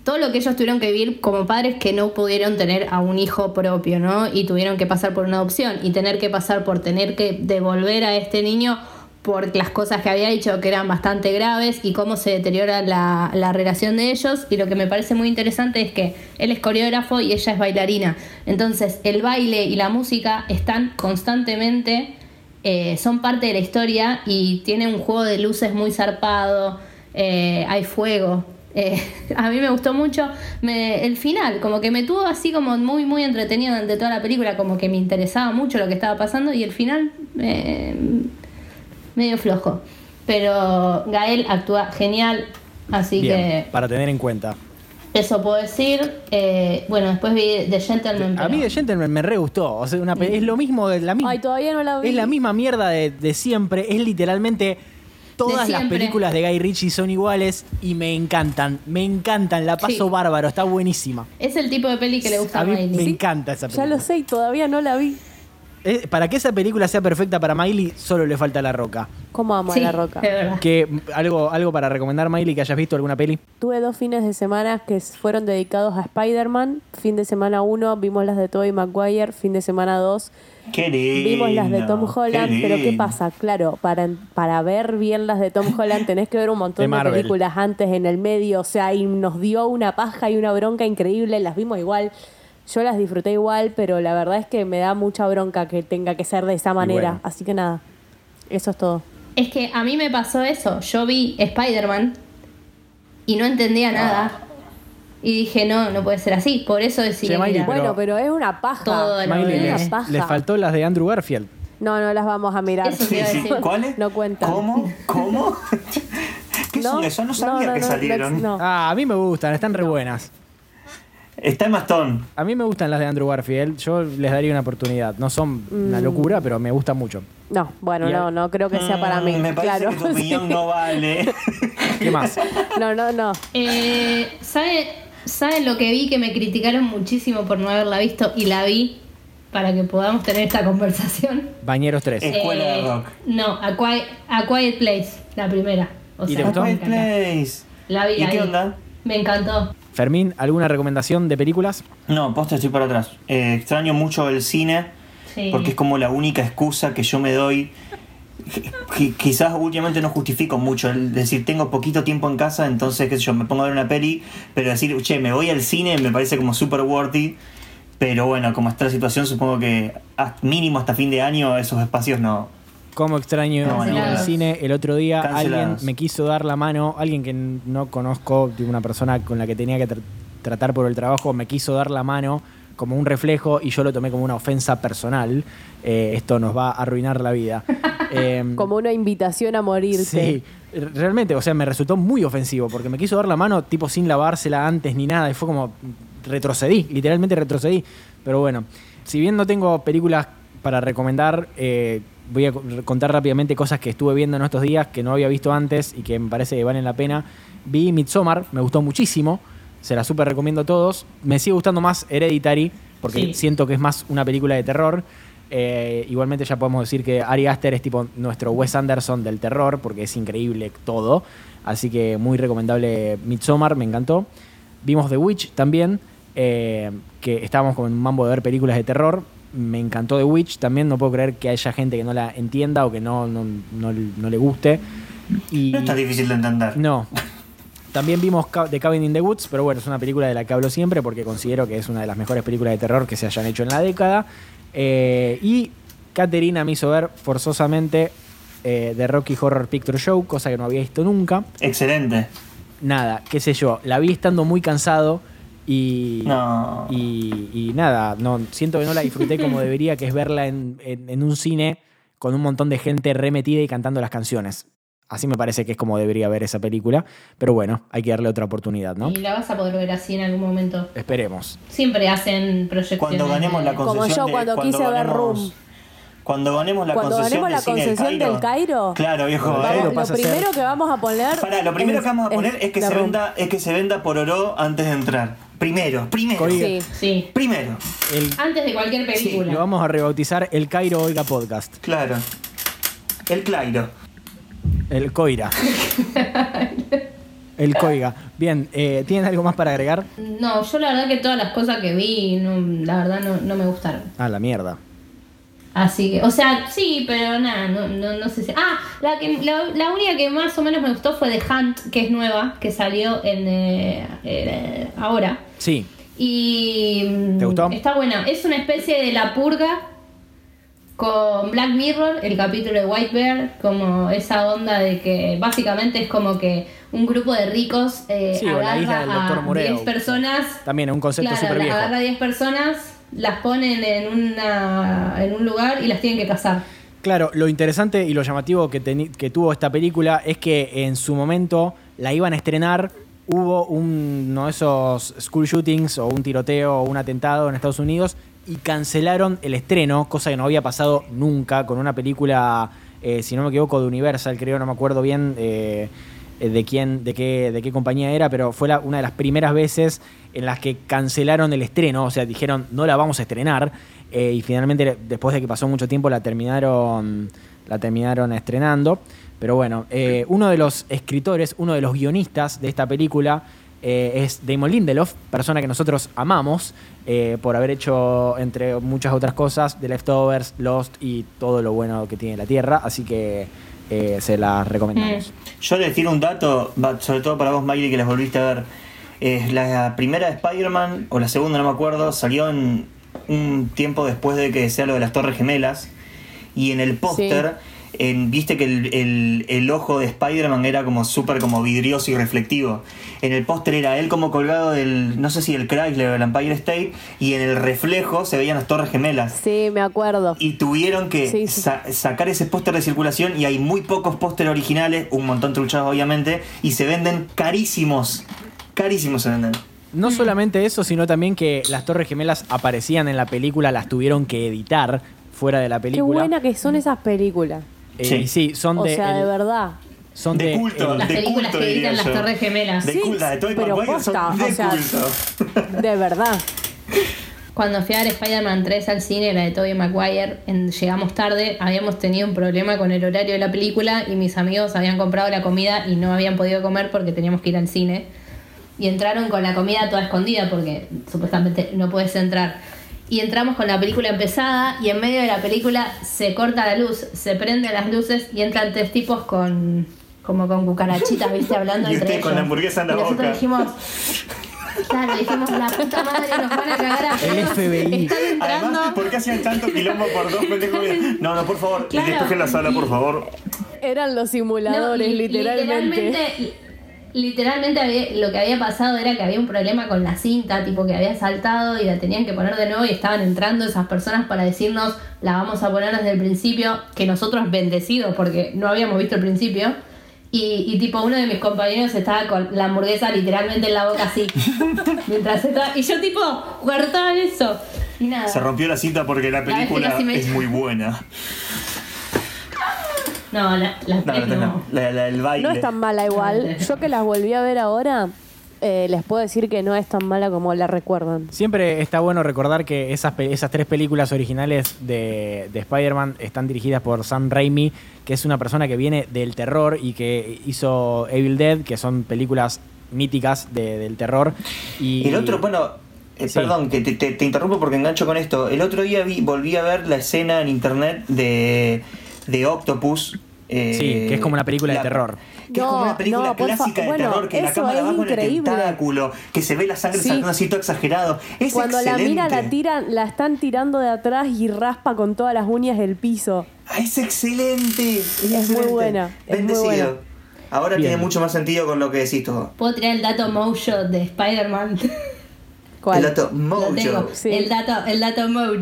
[SPEAKER 5] Todo lo que ellos tuvieron que vivir como padres que no pudieron tener a un hijo propio, ¿no? Y tuvieron que pasar por una adopción y tener que pasar por tener que devolver a este niño por las cosas que había dicho que eran bastante graves y cómo se deteriora la, la relación de ellos. Y lo que me parece muy interesante es que él es coreógrafo y ella es bailarina. Entonces el baile y la música están constantemente eh, son parte de la historia y tiene un juego de luces muy zarpado, eh, hay fuego. Eh, a mí me gustó mucho me- el final, como que me tuvo así como muy, muy entretenido durante toda la película, como que me interesaba mucho lo que estaba pasando y el final eh, medio flojo. Pero Gael actúa genial, así
[SPEAKER 2] Bien,
[SPEAKER 5] que
[SPEAKER 2] para tener en cuenta.
[SPEAKER 5] eso puedo decir. Eh, bueno, después vi The Gentleman.
[SPEAKER 2] A mí The Gentleman me re gustó. O sea, una pe- es lo mismo de la misma.
[SPEAKER 3] Ay, todavía no la vi.
[SPEAKER 2] Es la misma mierda de, de siempre. Es literalmente. Todas las películas de Guy Ritchie son iguales y me encantan. Me encantan. La paso
[SPEAKER 5] Sí.
[SPEAKER 2] bárbaro. Está buenísima.
[SPEAKER 5] Es el tipo de peli que le gusta a,
[SPEAKER 2] mí
[SPEAKER 5] Miley.
[SPEAKER 2] me encanta esa
[SPEAKER 3] Ya
[SPEAKER 2] película.
[SPEAKER 3] lo sé y todavía no la vi.
[SPEAKER 2] Eh, para que esa película sea perfecta para Miley, solo le falta la roca.
[SPEAKER 3] ¿Cómo amo a la roca?
[SPEAKER 2] Que, algo, algo para recomendar, Miley, que hayas visto alguna peli.
[SPEAKER 3] Tuve dos fines de semana que fueron dedicados a Spider-Man. Fin de semana uno vimos las de Tobey Maguire. Fin de semana dos
[SPEAKER 4] Qué lindo.
[SPEAKER 3] vimos las de Tom Holland.
[SPEAKER 4] qué
[SPEAKER 3] Pero ¿qué pasa? Claro, para, para ver bien las de Tom Holland tenés que ver un montón de, películas antes en el medio. O sea, y nos dio una paja y una bronca increíble. Las vimos igual. Yo las disfruté igual, pero la verdad es que me da mucha bronca que tenga que ser de esa manera.
[SPEAKER 2] bueno.
[SPEAKER 3] Así que nada, eso es todo.
[SPEAKER 5] Es que a mí me pasó eso. Yo vi Spider-Man y no entendía nada. Y dije, no, no puede ser así. Por eso decidí
[SPEAKER 2] Che, Miley,
[SPEAKER 5] mirar.
[SPEAKER 2] Pero-
[SPEAKER 3] Bueno, pero es una paja.
[SPEAKER 5] Todo
[SPEAKER 2] Miley, les,
[SPEAKER 3] una paja.
[SPEAKER 2] les faltó las de Andrew Garfield.
[SPEAKER 3] No, no las vamos a mirar.
[SPEAKER 5] Eso te
[SPEAKER 4] Sí,
[SPEAKER 5] iba a
[SPEAKER 4] sí.
[SPEAKER 5] decir.
[SPEAKER 4] ¿Cuáles?
[SPEAKER 3] No cuentan.
[SPEAKER 4] ¿Cómo? ¿Cómo? ¿Qué son eso? No sabía que
[SPEAKER 3] no,
[SPEAKER 4] salieron.
[SPEAKER 3] no.
[SPEAKER 2] Ah, a mí me gustan, están re buenas.
[SPEAKER 4] Está en Mastón.
[SPEAKER 2] A mí me gustan las de Andrew Garfield. Yo les daría una oportunidad. No son una
[SPEAKER 3] Mm.
[SPEAKER 2] locura, pero me gustan mucho.
[SPEAKER 3] No, bueno,
[SPEAKER 2] Y
[SPEAKER 3] no,
[SPEAKER 2] al-
[SPEAKER 3] no creo que sea para mí.
[SPEAKER 4] Mm, Me parece
[SPEAKER 3] claro.
[SPEAKER 4] que tu opinión
[SPEAKER 3] sí.
[SPEAKER 4] no vale.
[SPEAKER 2] ¿Qué más?
[SPEAKER 3] No, no, no.
[SPEAKER 5] Eh, ¿sabe, ¿Sabe lo que vi que me criticaron muchísimo por no haberla visto? Y la vi para que podamos tener esta conversación.
[SPEAKER 2] Bañeros 3.
[SPEAKER 4] Eh. Escuela de
[SPEAKER 5] Eh,
[SPEAKER 4] rock.
[SPEAKER 5] No, A Quiet, A Quiet Place, la primera. O
[SPEAKER 2] ¿Y
[SPEAKER 5] sea,
[SPEAKER 2] te gustó?
[SPEAKER 5] me
[SPEAKER 4] Quiet. Place.
[SPEAKER 5] La vi
[SPEAKER 4] ¿Y
[SPEAKER 5] la
[SPEAKER 4] qué
[SPEAKER 5] vi.
[SPEAKER 4] onda?
[SPEAKER 5] Me encantó.
[SPEAKER 2] Fermín, ¿alguna recomendación de películas?
[SPEAKER 4] No, posta estoy para atrás. Eh, extraño mucho el cine
[SPEAKER 5] Sí.
[SPEAKER 4] porque es como la única excusa que yo me doy. Qui- Quizás últimamente no justifico mucho el decir tengo poquito tiempo en casa, entonces qué sé yo, me pongo a ver una peli, pero decir, che, me voy al cine me parece como super worthy, pero bueno, como está la situación, supongo que mínimo hasta fin de año esos espacios no.
[SPEAKER 2] ¿Cómo extraño
[SPEAKER 4] No,
[SPEAKER 2] ir al
[SPEAKER 5] Cancelados.
[SPEAKER 2] cine? El otro día
[SPEAKER 4] Cancelados.
[SPEAKER 2] alguien me quiso dar la mano, alguien que no conozco, una persona con la que tenía que tr- tratar por el trabajo, me quiso dar la mano como un reflejo y yo lo tomé como una ofensa personal. Eh, esto nos va a arruinar la vida. Em,
[SPEAKER 3] Como una invitación a morirte.
[SPEAKER 2] Sí, realmente, o sea, me resultó muy ofensivo porque me quiso dar la mano tipo sin lavársela antes ni nada y fue como retrocedí, literalmente retrocedí. Pero bueno, si bien no tengo películas para recomendar, eh, voy a co- contar rápidamente cosas que estuve viendo en estos días que no había visto antes y que me parece que valen la pena. Vi Midsommar, me gustó muchísimo, se la súper recomiendo a todos. Me sigue gustando más Hereditary porque
[SPEAKER 5] Sí.
[SPEAKER 2] siento que es más una película de terror. Eh, igualmente ya podemos decir que Ari Aster es tipo nuestro Wes Anderson del terror, porque es increíble todo. Así que muy recomendable Midsommar, me encantó. Vimos The Witch también, eh, que estábamos con un mambo de ver películas de terror. Me encantó The Witch también, no puedo creer que haya gente que no la entienda o que no, no, no- no le guste. Y,
[SPEAKER 4] No está difícil de entender.
[SPEAKER 2] no. También vimos The Cabin in the Woods, pero bueno, es una película de la que hablo siempre porque considero que es una de las mejores películas de terror que se hayan hecho en la década. Eh, y Caterina me hizo ver forzosamente eh, The Rocky Horror Picture Show, cosa que no había visto nunca.
[SPEAKER 4] Excelente.
[SPEAKER 2] Nada, qué sé yo, la vi estando muy cansado y,
[SPEAKER 4] No.
[SPEAKER 2] y, y nada, no, siento que no la disfruté como debería, que es verla en, en- en un cine con un montón de gente remetida y cantando las canciones. Así me parece que es como debería ver esa película. Pero bueno, hay que darle otra oportunidad, ¿no?
[SPEAKER 5] Y la vas a poder ver así en algún momento.
[SPEAKER 2] Esperemos.
[SPEAKER 5] Siempre hacen proyecciones.
[SPEAKER 4] Cuando ganemos la
[SPEAKER 5] de-
[SPEAKER 3] Como
[SPEAKER 4] concesión
[SPEAKER 3] yo cuando
[SPEAKER 4] de,
[SPEAKER 3] quise ver
[SPEAKER 4] ganemos-
[SPEAKER 3] Room.
[SPEAKER 4] Cuando ganemos la
[SPEAKER 3] Cuando
[SPEAKER 4] concesión,
[SPEAKER 3] ganemos la
[SPEAKER 4] de cine del
[SPEAKER 3] concesión del Cairo.
[SPEAKER 4] Claro, viejo.
[SPEAKER 2] Vamos. Cairo
[SPEAKER 3] lo
[SPEAKER 2] ser-
[SPEAKER 3] primero que vamos a poner.
[SPEAKER 4] Pará, lo primero que vamos a poner es, que se
[SPEAKER 3] Room.
[SPEAKER 4] venda, es que se venda por oro antes de entrar. Primero, primero.
[SPEAKER 3] Sí.
[SPEAKER 5] Sí.
[SPEAKER 4] Primero.
[SPEAKER 2] El-
[SPEAKER 5] Antes de cualquier película.
[SPEAKER 2] lo vamos a rebautizar el Cairo Oiga Podcast.
[SPEAKER 4] Claro. El Clairo.
[SPEAKER 2] El Coira. el Coiga. Bien, eh, ¿tienen algo más para agregar?
[SPEAKER 5] No, yo la verdad que todas las cosas que vi, no, la verdad no, no me gustaron.
[SPEAKER 2] Ah, la mierda.
[SPEAKER 5] Así que, o sea, sí, pero nada, no, no, no sé si. Ah, la, que, la, la única que más o menos me gustó fue The Hunt, que es nueva, que salió en eh, eh, ahora.
[SPEAKER 2] Sí.
[SPEAKER 5] Y. mm,
[SPEAKER 2] ¿Te gustó?
[SPEAKER 5] Está buena. Es una especie de la purga con Black Mirror, el capítulo de White Bear, como esa onda de que básicamente es como que un grupo de ricos eh,
[SPEAKER 2] Sí,
[SPEAKER 5] agarra a
[SPEAKER 2] Moreau.
[SPEAKER 5] 10 personas.
[SPEAKER 2] También es un concepto
[SPEAKER 5] Claro,
[SPEAKER 2] súper viejo.
[SPEAKER 5] agarra a 10 personas, las ponen en, una, en un lugar y las tienen que cazar.
[SPEAKER 2] Claro, lo interesante y lo llamativo que, teni- que tuvo esta película es que en su momento la iban a estrenar, hubo un, uno de esos school shootings o un tiroteo o un atentado en Estados Unidos y cancelaron el estreno, cosa que no había pasado nunca con una película, eh, si no me equivoco, de Universal, creo, no me acuerdo bien eh, de quién, de qué, de qué compañía era, pero fue la- una de las primeras veces en las que cancelaron el estreno, o sea, dijeron no la vamos a estrenar, eh, y finalmente después de que pasó mucho tiempo la terminaron, la terminaron estrenando. Pero bueno, uno de los escritores, uno de los guionistas de esta película eh, es Damon Lindelof, persona que nosotros amamos eh, por haber hecho, entre muchas otras cosas, The Leftovers, Lost y todo lo bueno que tiene la Tierra. Así que eh, se las recomendamos.
[SPEAKER 4] Yo les tiro un dato, sobre todo para vos, Miley, que las volviste a ver. Eh, la primera de Spider-Man, o la segunda, no me acuerdo, salió en un tiempo después de que sea lo de las Torres Gemelas. Y en el póster, en- viste que el, el- el ojo de Spider-Man era como súper como vidrioso y reflectivo. En el póster era él como colgado del, no sé si el Chrysler o el Empire State, y en el reflejo se veían las Torres Gemelas.
[SPEAKER 3] Sí, me acuerdo.
[SPEAKER 4] Y tuvieron que
[SPEAKER 3] Sí, sí.
[SPEAKER 4] sa- sacar ese póster de circulación y hay muy pocos pósteres originales, un montón truchados obviamente, y se venden carísimos. Carísimos se venden.
[SPEAKER 2] No solamente eso, sino también que las Torres Gemelas aparecían en la película, las tuvieron que editar fuera de la
[SPEAKER 3] Qué
[SPEAKER 2] película.
[SPEAKER 3] buena que son esas películas.
[SPEAKER 2] Eh,
[SPEAKER 4] Sí.
[SPEAKER 2] sí, son
[SPEAKER 3] O
[SPEAKER 2] de.
[SPEAKER 3] sea, de verdad.
[SPEAKER 2] son
[SPEAKER 4] De
[SPEAKER 2] de
[SPEAKER 4] culto.
[SPEAKER 2] el-
[SPEAKER 5] Las
[SPEAKER 4] De
[SPEAKER 5] películas
[SPEAKER 4] culto,
[SPEAKER 5] que editan las. Torres Gemelas.
[SPEAKER 4] De
[SPEAKER 3] Sí,
[SPEAKER 4] culto, de Tobey
[SPEAKER 3] pero
[SPEAKER 4] Maguire son
[SPEAKER 3] posta,
[SPEAKER 4] de
[SPEAKER 3] o sea,
[SPEAKER 4] culto.
[SPEAKER 3] De verdad.
[SPEAKER 5] Cuando fui a ver Spider-Man 3 al cine, la de Tobey Maguire, en- llegamos tarde, habíamos tenido un problema con el horario de la película y mis amigos habían comprado la comida y no habían podido comer porque teníamos que ir al cine. Y entraron con la comida toda escondida porque supuestamente no puedes entrar. Y entramos con la película empezada y en medio de la película se corta la luz, se prenden las luces y entran tres tipos con como con cucarachitas, viste, hablando
[SPEAKER 4] Y
[SPEAKER 5] entre
[SPEAKER 4] usted
[SPEAKER 5] ellos.
[SPEAKER 4] con la hamburguesa en la
[SPEAKER 5] y nosotros
[SPEAKER 4] boca.
[SPEAKER 5] dijimos, claro, dijimos, la puta madre nos van a cagar a
[SPEAKER 2] El. FBI.
[SPEAKER 5] Están entrando.
[SPEAKER 4] Además, ¿por qué hacían tanto quilombo por dos pendejos? No, no, por favor,
[SPEAKER 5] Claro.
[SPEAKER 4] despejen la sala, por favor.
[SPEAKER 3] Eran los
[SPEAKER 5] No,
[SPEAKER 3] simuladores,
[SPEAKER 5] y-
[SPEAKER 3] literalmente.
[SPEAKER 5] Literalmente, literalmente había- lo que había pasado era que había un problema con la cinta, tipo que había saltado y la tenían que poner de nuevo y estaban entrando esas personas para decirnos la vamos a poner desde el principio, que nosotros bendecidos porque no habíamos visto el principio. Y, y tipo uno de mis compañeros estaba con la hamburguesa literalmente en la boca así. mientras estaba. Y yo tipo, guardaban eso. Y nada.
[SPEAKER 4] Se rompió la cinta porque la película
[SPEAKER 5] me-
[SPEAKER 4] es muy buena.
[SPEAKER 5] No, la, las
[SPEAKER 4] No,
[SPEAKER 5] tres
[SPEAKER 4] no, la- la- el baile.
[SPEAKER 3] No es tan mala igual. Yo que las volví a ver ahora, eh, les puedo decir que no es tan mala como la recuerdan.
[SPEAKER 2] Siempre está bueno recordar que esas, pe- esas tres películas originales de, de Spider-Man están dirigidas por Sam Raimi, que es una persona que viene del terror y que hizo Evil Dead, que son películas míticas de- del terror. Y
[SPEAKER 4] El otro, bueno, eh,
[SPEAKER 2] Sí.
[SPEAKER 4] perdón, que te, te- te interrumpo porque engancho con esto. El otro día vi, volví a ver la escena en internet de, de Octopus. eh,
[SPEAKER 2] Sí, que es como una película de terror.
[SPEAKER 4] Que es como una película
[SPEAKER 3] no,
[SPEAKER 4] clásica de
[SPEAKER 3] bueno,
[SPEAKER 4] terror, que la cámara
[SPEAKER 3] es
[SPEAKER 4] va con el tentáculo, que se ve la sangre
[SPEAKER 3] Sí.
[SPEAKER 4] saliendo así todo exagerado. Es
[SPEAKER 3] Cuando la mina la tiran, la están tirando de atrás y raspa con todas las uñas del piso.
[SPEAKER 4] Ah, Es excelente. Es,
[SPEAKER 3] muy
[SPEAKER 4] excelente.
[SPEAKER 3] buena, es muy
[SPEAKER 4] Bendecido.
[SPEAKER 3] buena.
[SPEAKER 4] Ahora
[SPEAKER 2] Bien.
[SPEAKER 4] tiene mucho más sentido con lo que decís todo.
[SPEAKER 5] ¿Puedo tirar el dato motion de Spider-Man?
[SPEAKER 3] ¿Cuál?
[SPEAKER 4] El dato
[SPEAKER 5] Lo
[SPEAKER 4] mojo.
[SPEAKER 5] tengo.
[SPEAKER 3] Sí.
[SPEAKER 5] El dato, el dato mojo.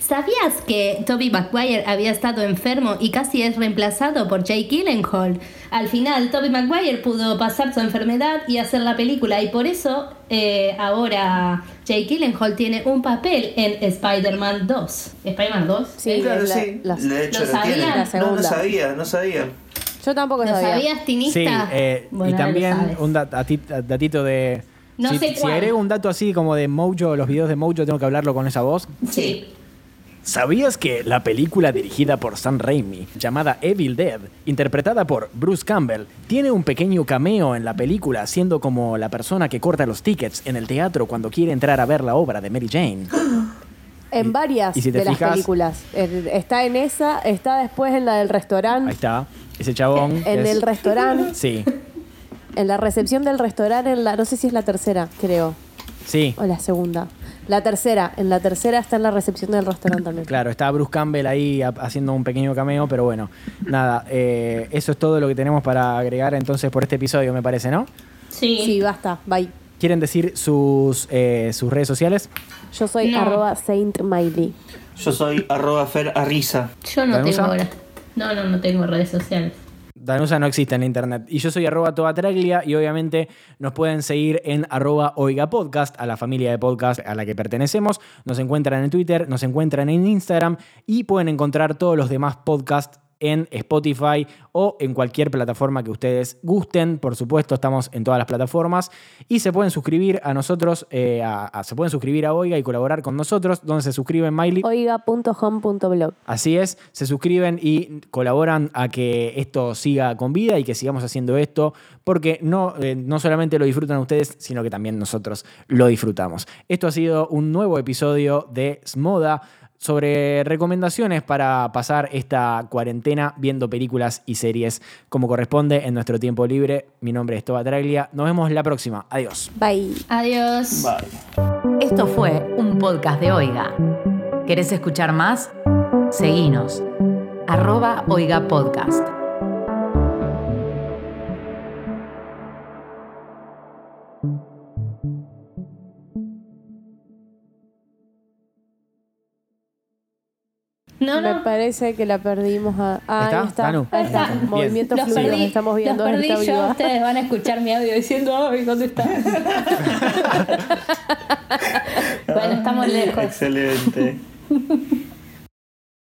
[SPEAKER 5] ¿Sabías que Toby Maguire había estado enfermo y casi es reemplazado por Jake Gyllenhaal? Al final, Toby Maguire pudo pasar su enfermedad y hacer la película y por eso eh, ahora Jake Gyllenhaal tiene un papel en Spider-Man 2. ¿Spider-Man 2?
[SPEAKER 3] Sí,
[SPEAKER 4] Claro,
[SPEAKER 3] la-
[SPEAKER 4] sí.
[SPEAKER 3] las-
[SPEAKER 4] de hecho,
[SPEAKER 5] ¿Lo
[SPEAKER 4] lo?
[SPEAKER 3] La
[SPEAKER 4] No, no sabía, no sabía.
[SPEAKER 3] Yo tampoco
[SPEAKER 5] ¿Lo
[SPEAKER 3] sabía.
[SPEAKER 5] sabías, Tinista?
[SPEAKER 2] Sí, eh,
[SPEAKER 5] Bueno,
[SPEAKER 2] y también un dat- dati- datito de...
[SPEAKER 5] No
[SPEAKER 2] si,
[SPEAKER 5] sé
[SPEAKER 2] si agrego un dato así como de Mojo, los videos de Mojo, tengo que hablarlo con esa voz.
[SPEAKER 5] Sí.
[SPEAKER 2] ¿Sabías que la película dirigida por Sam Raimi, llamada Evil Dead, interpretada por Bruce Campbell, tiene un pequeño cameo en la película, siendo como la persona que corta los tickets en el teatro cuando quiere entrar a ver la obra de Mary Jane?
[SPEAKER 3] En varias
[SPEAKER 2] y si te
[SPEAKER 3] de las películas. En- está en esa, está después en la del restaurante.
[SPEAKER 2] Ahí está, ese chabón.
[SPEAKER 3] En
[SPEAKER 2] es-
[SPEAKER 3] el restaurante,
[SPEAKER 2] Sí,
[SPEAKER 3] en la recepción del restaurante, en la, no sé si es la tercera, creo,
[SPEAKER 2] sí.
[SPEAKER 3] o la segunda. La tercera, en la tercera está en la recepción del restaurante también.
[SPEAKER 2] Claro, está Bruce Campbell ahí ha- haciendo un pequeño cameo, pero bueno, nada, eh, eso es todo lo que tenemos para agregar entonces por este episodio, me parece, ¿no?
[SPEAKER 5] Sí.
[SPEAKER 3] Sí, basta, bye.
[SPEAKER 2] ¿Quieren decir sus, eh, sus redes sociales?
[SPEAKER 3] Yo soy
[SPEAKER 5] No.
[SPEAKER 3] arroba Saint Miley.
[SPEAKER 4] Yo soy arroba Fer Arriza.
[SPEAKER 5] Yo no tengo... gra- No, no, no tengo redes sociales.
[SPEAKER 2] Danusa no existe en internet. Y yo soy arroba toatraglia y obviamente nos pueden seguir en arroba oiga podcast, a la familia de podcast a la que pertenecemos. Nos encuentran en Twitter, nos encuentran en Instagram y pueden encontrar todos los demás podcasts en Spotify o en cualquier plataforma que ustedes gusten. Por supuesto, estamos en todas las plataformas y se pueden suscribir a nosotros, eh, a- a- se pueden suscribir a Oiga y colaborar con nosotros. donde se suscriben, Miley?
[SPEAKER 3] Oiga.home.blog.
[SPEAKER 2] Así es, se suscriben y colaboran a que esto siga con vida y que sigamos haciendo esto, porque no, eh, no solamente lo disfrutan ustedes, sino que también nosotros lo disfrutamos. Esto ha sido un nuevo episodio de Smoda sobre recomendaciones para pasar esta cuarentena viendo películas y series como corresponde en nuestro tiempo libre. Mi nombre es Toba Traglia. Nos vemos la próxima. Adiós.
[SPEAKER 3] Bye.
[SPEAKER 5] Adiós.
[SPEAKER 4] Bye.
[SPEAKER 1] Esto fue un podcast de Oiga. ¿Querés escuchar más? Seguinos. Arroba Oiga Podcast.
[SPEAKER 5] No,
[SPEAKER 3] Me
[SPEAKER 5] no.
[SPEAKER 3] parece que la perdimos a. Ah,
[SPEAKER 2] ¿Está?
[SPEAKER 3] ahí está. Ahí está. Movimientos
[SPEAKER 5] Los
[SPEAKER 3] fluidos.
[SPEAKER 5] perdí,
[SPEAKER 3] Estamos viendo
[SPEAKER 5] los perdí yo,
[SPEAKER 3] viva.
[SPEAKER 5] ustedes van a escuchar mi audio diciendo, ay, ¿dónde está? bueno, estamos lejos.
[SPEAKER 4] Excelente.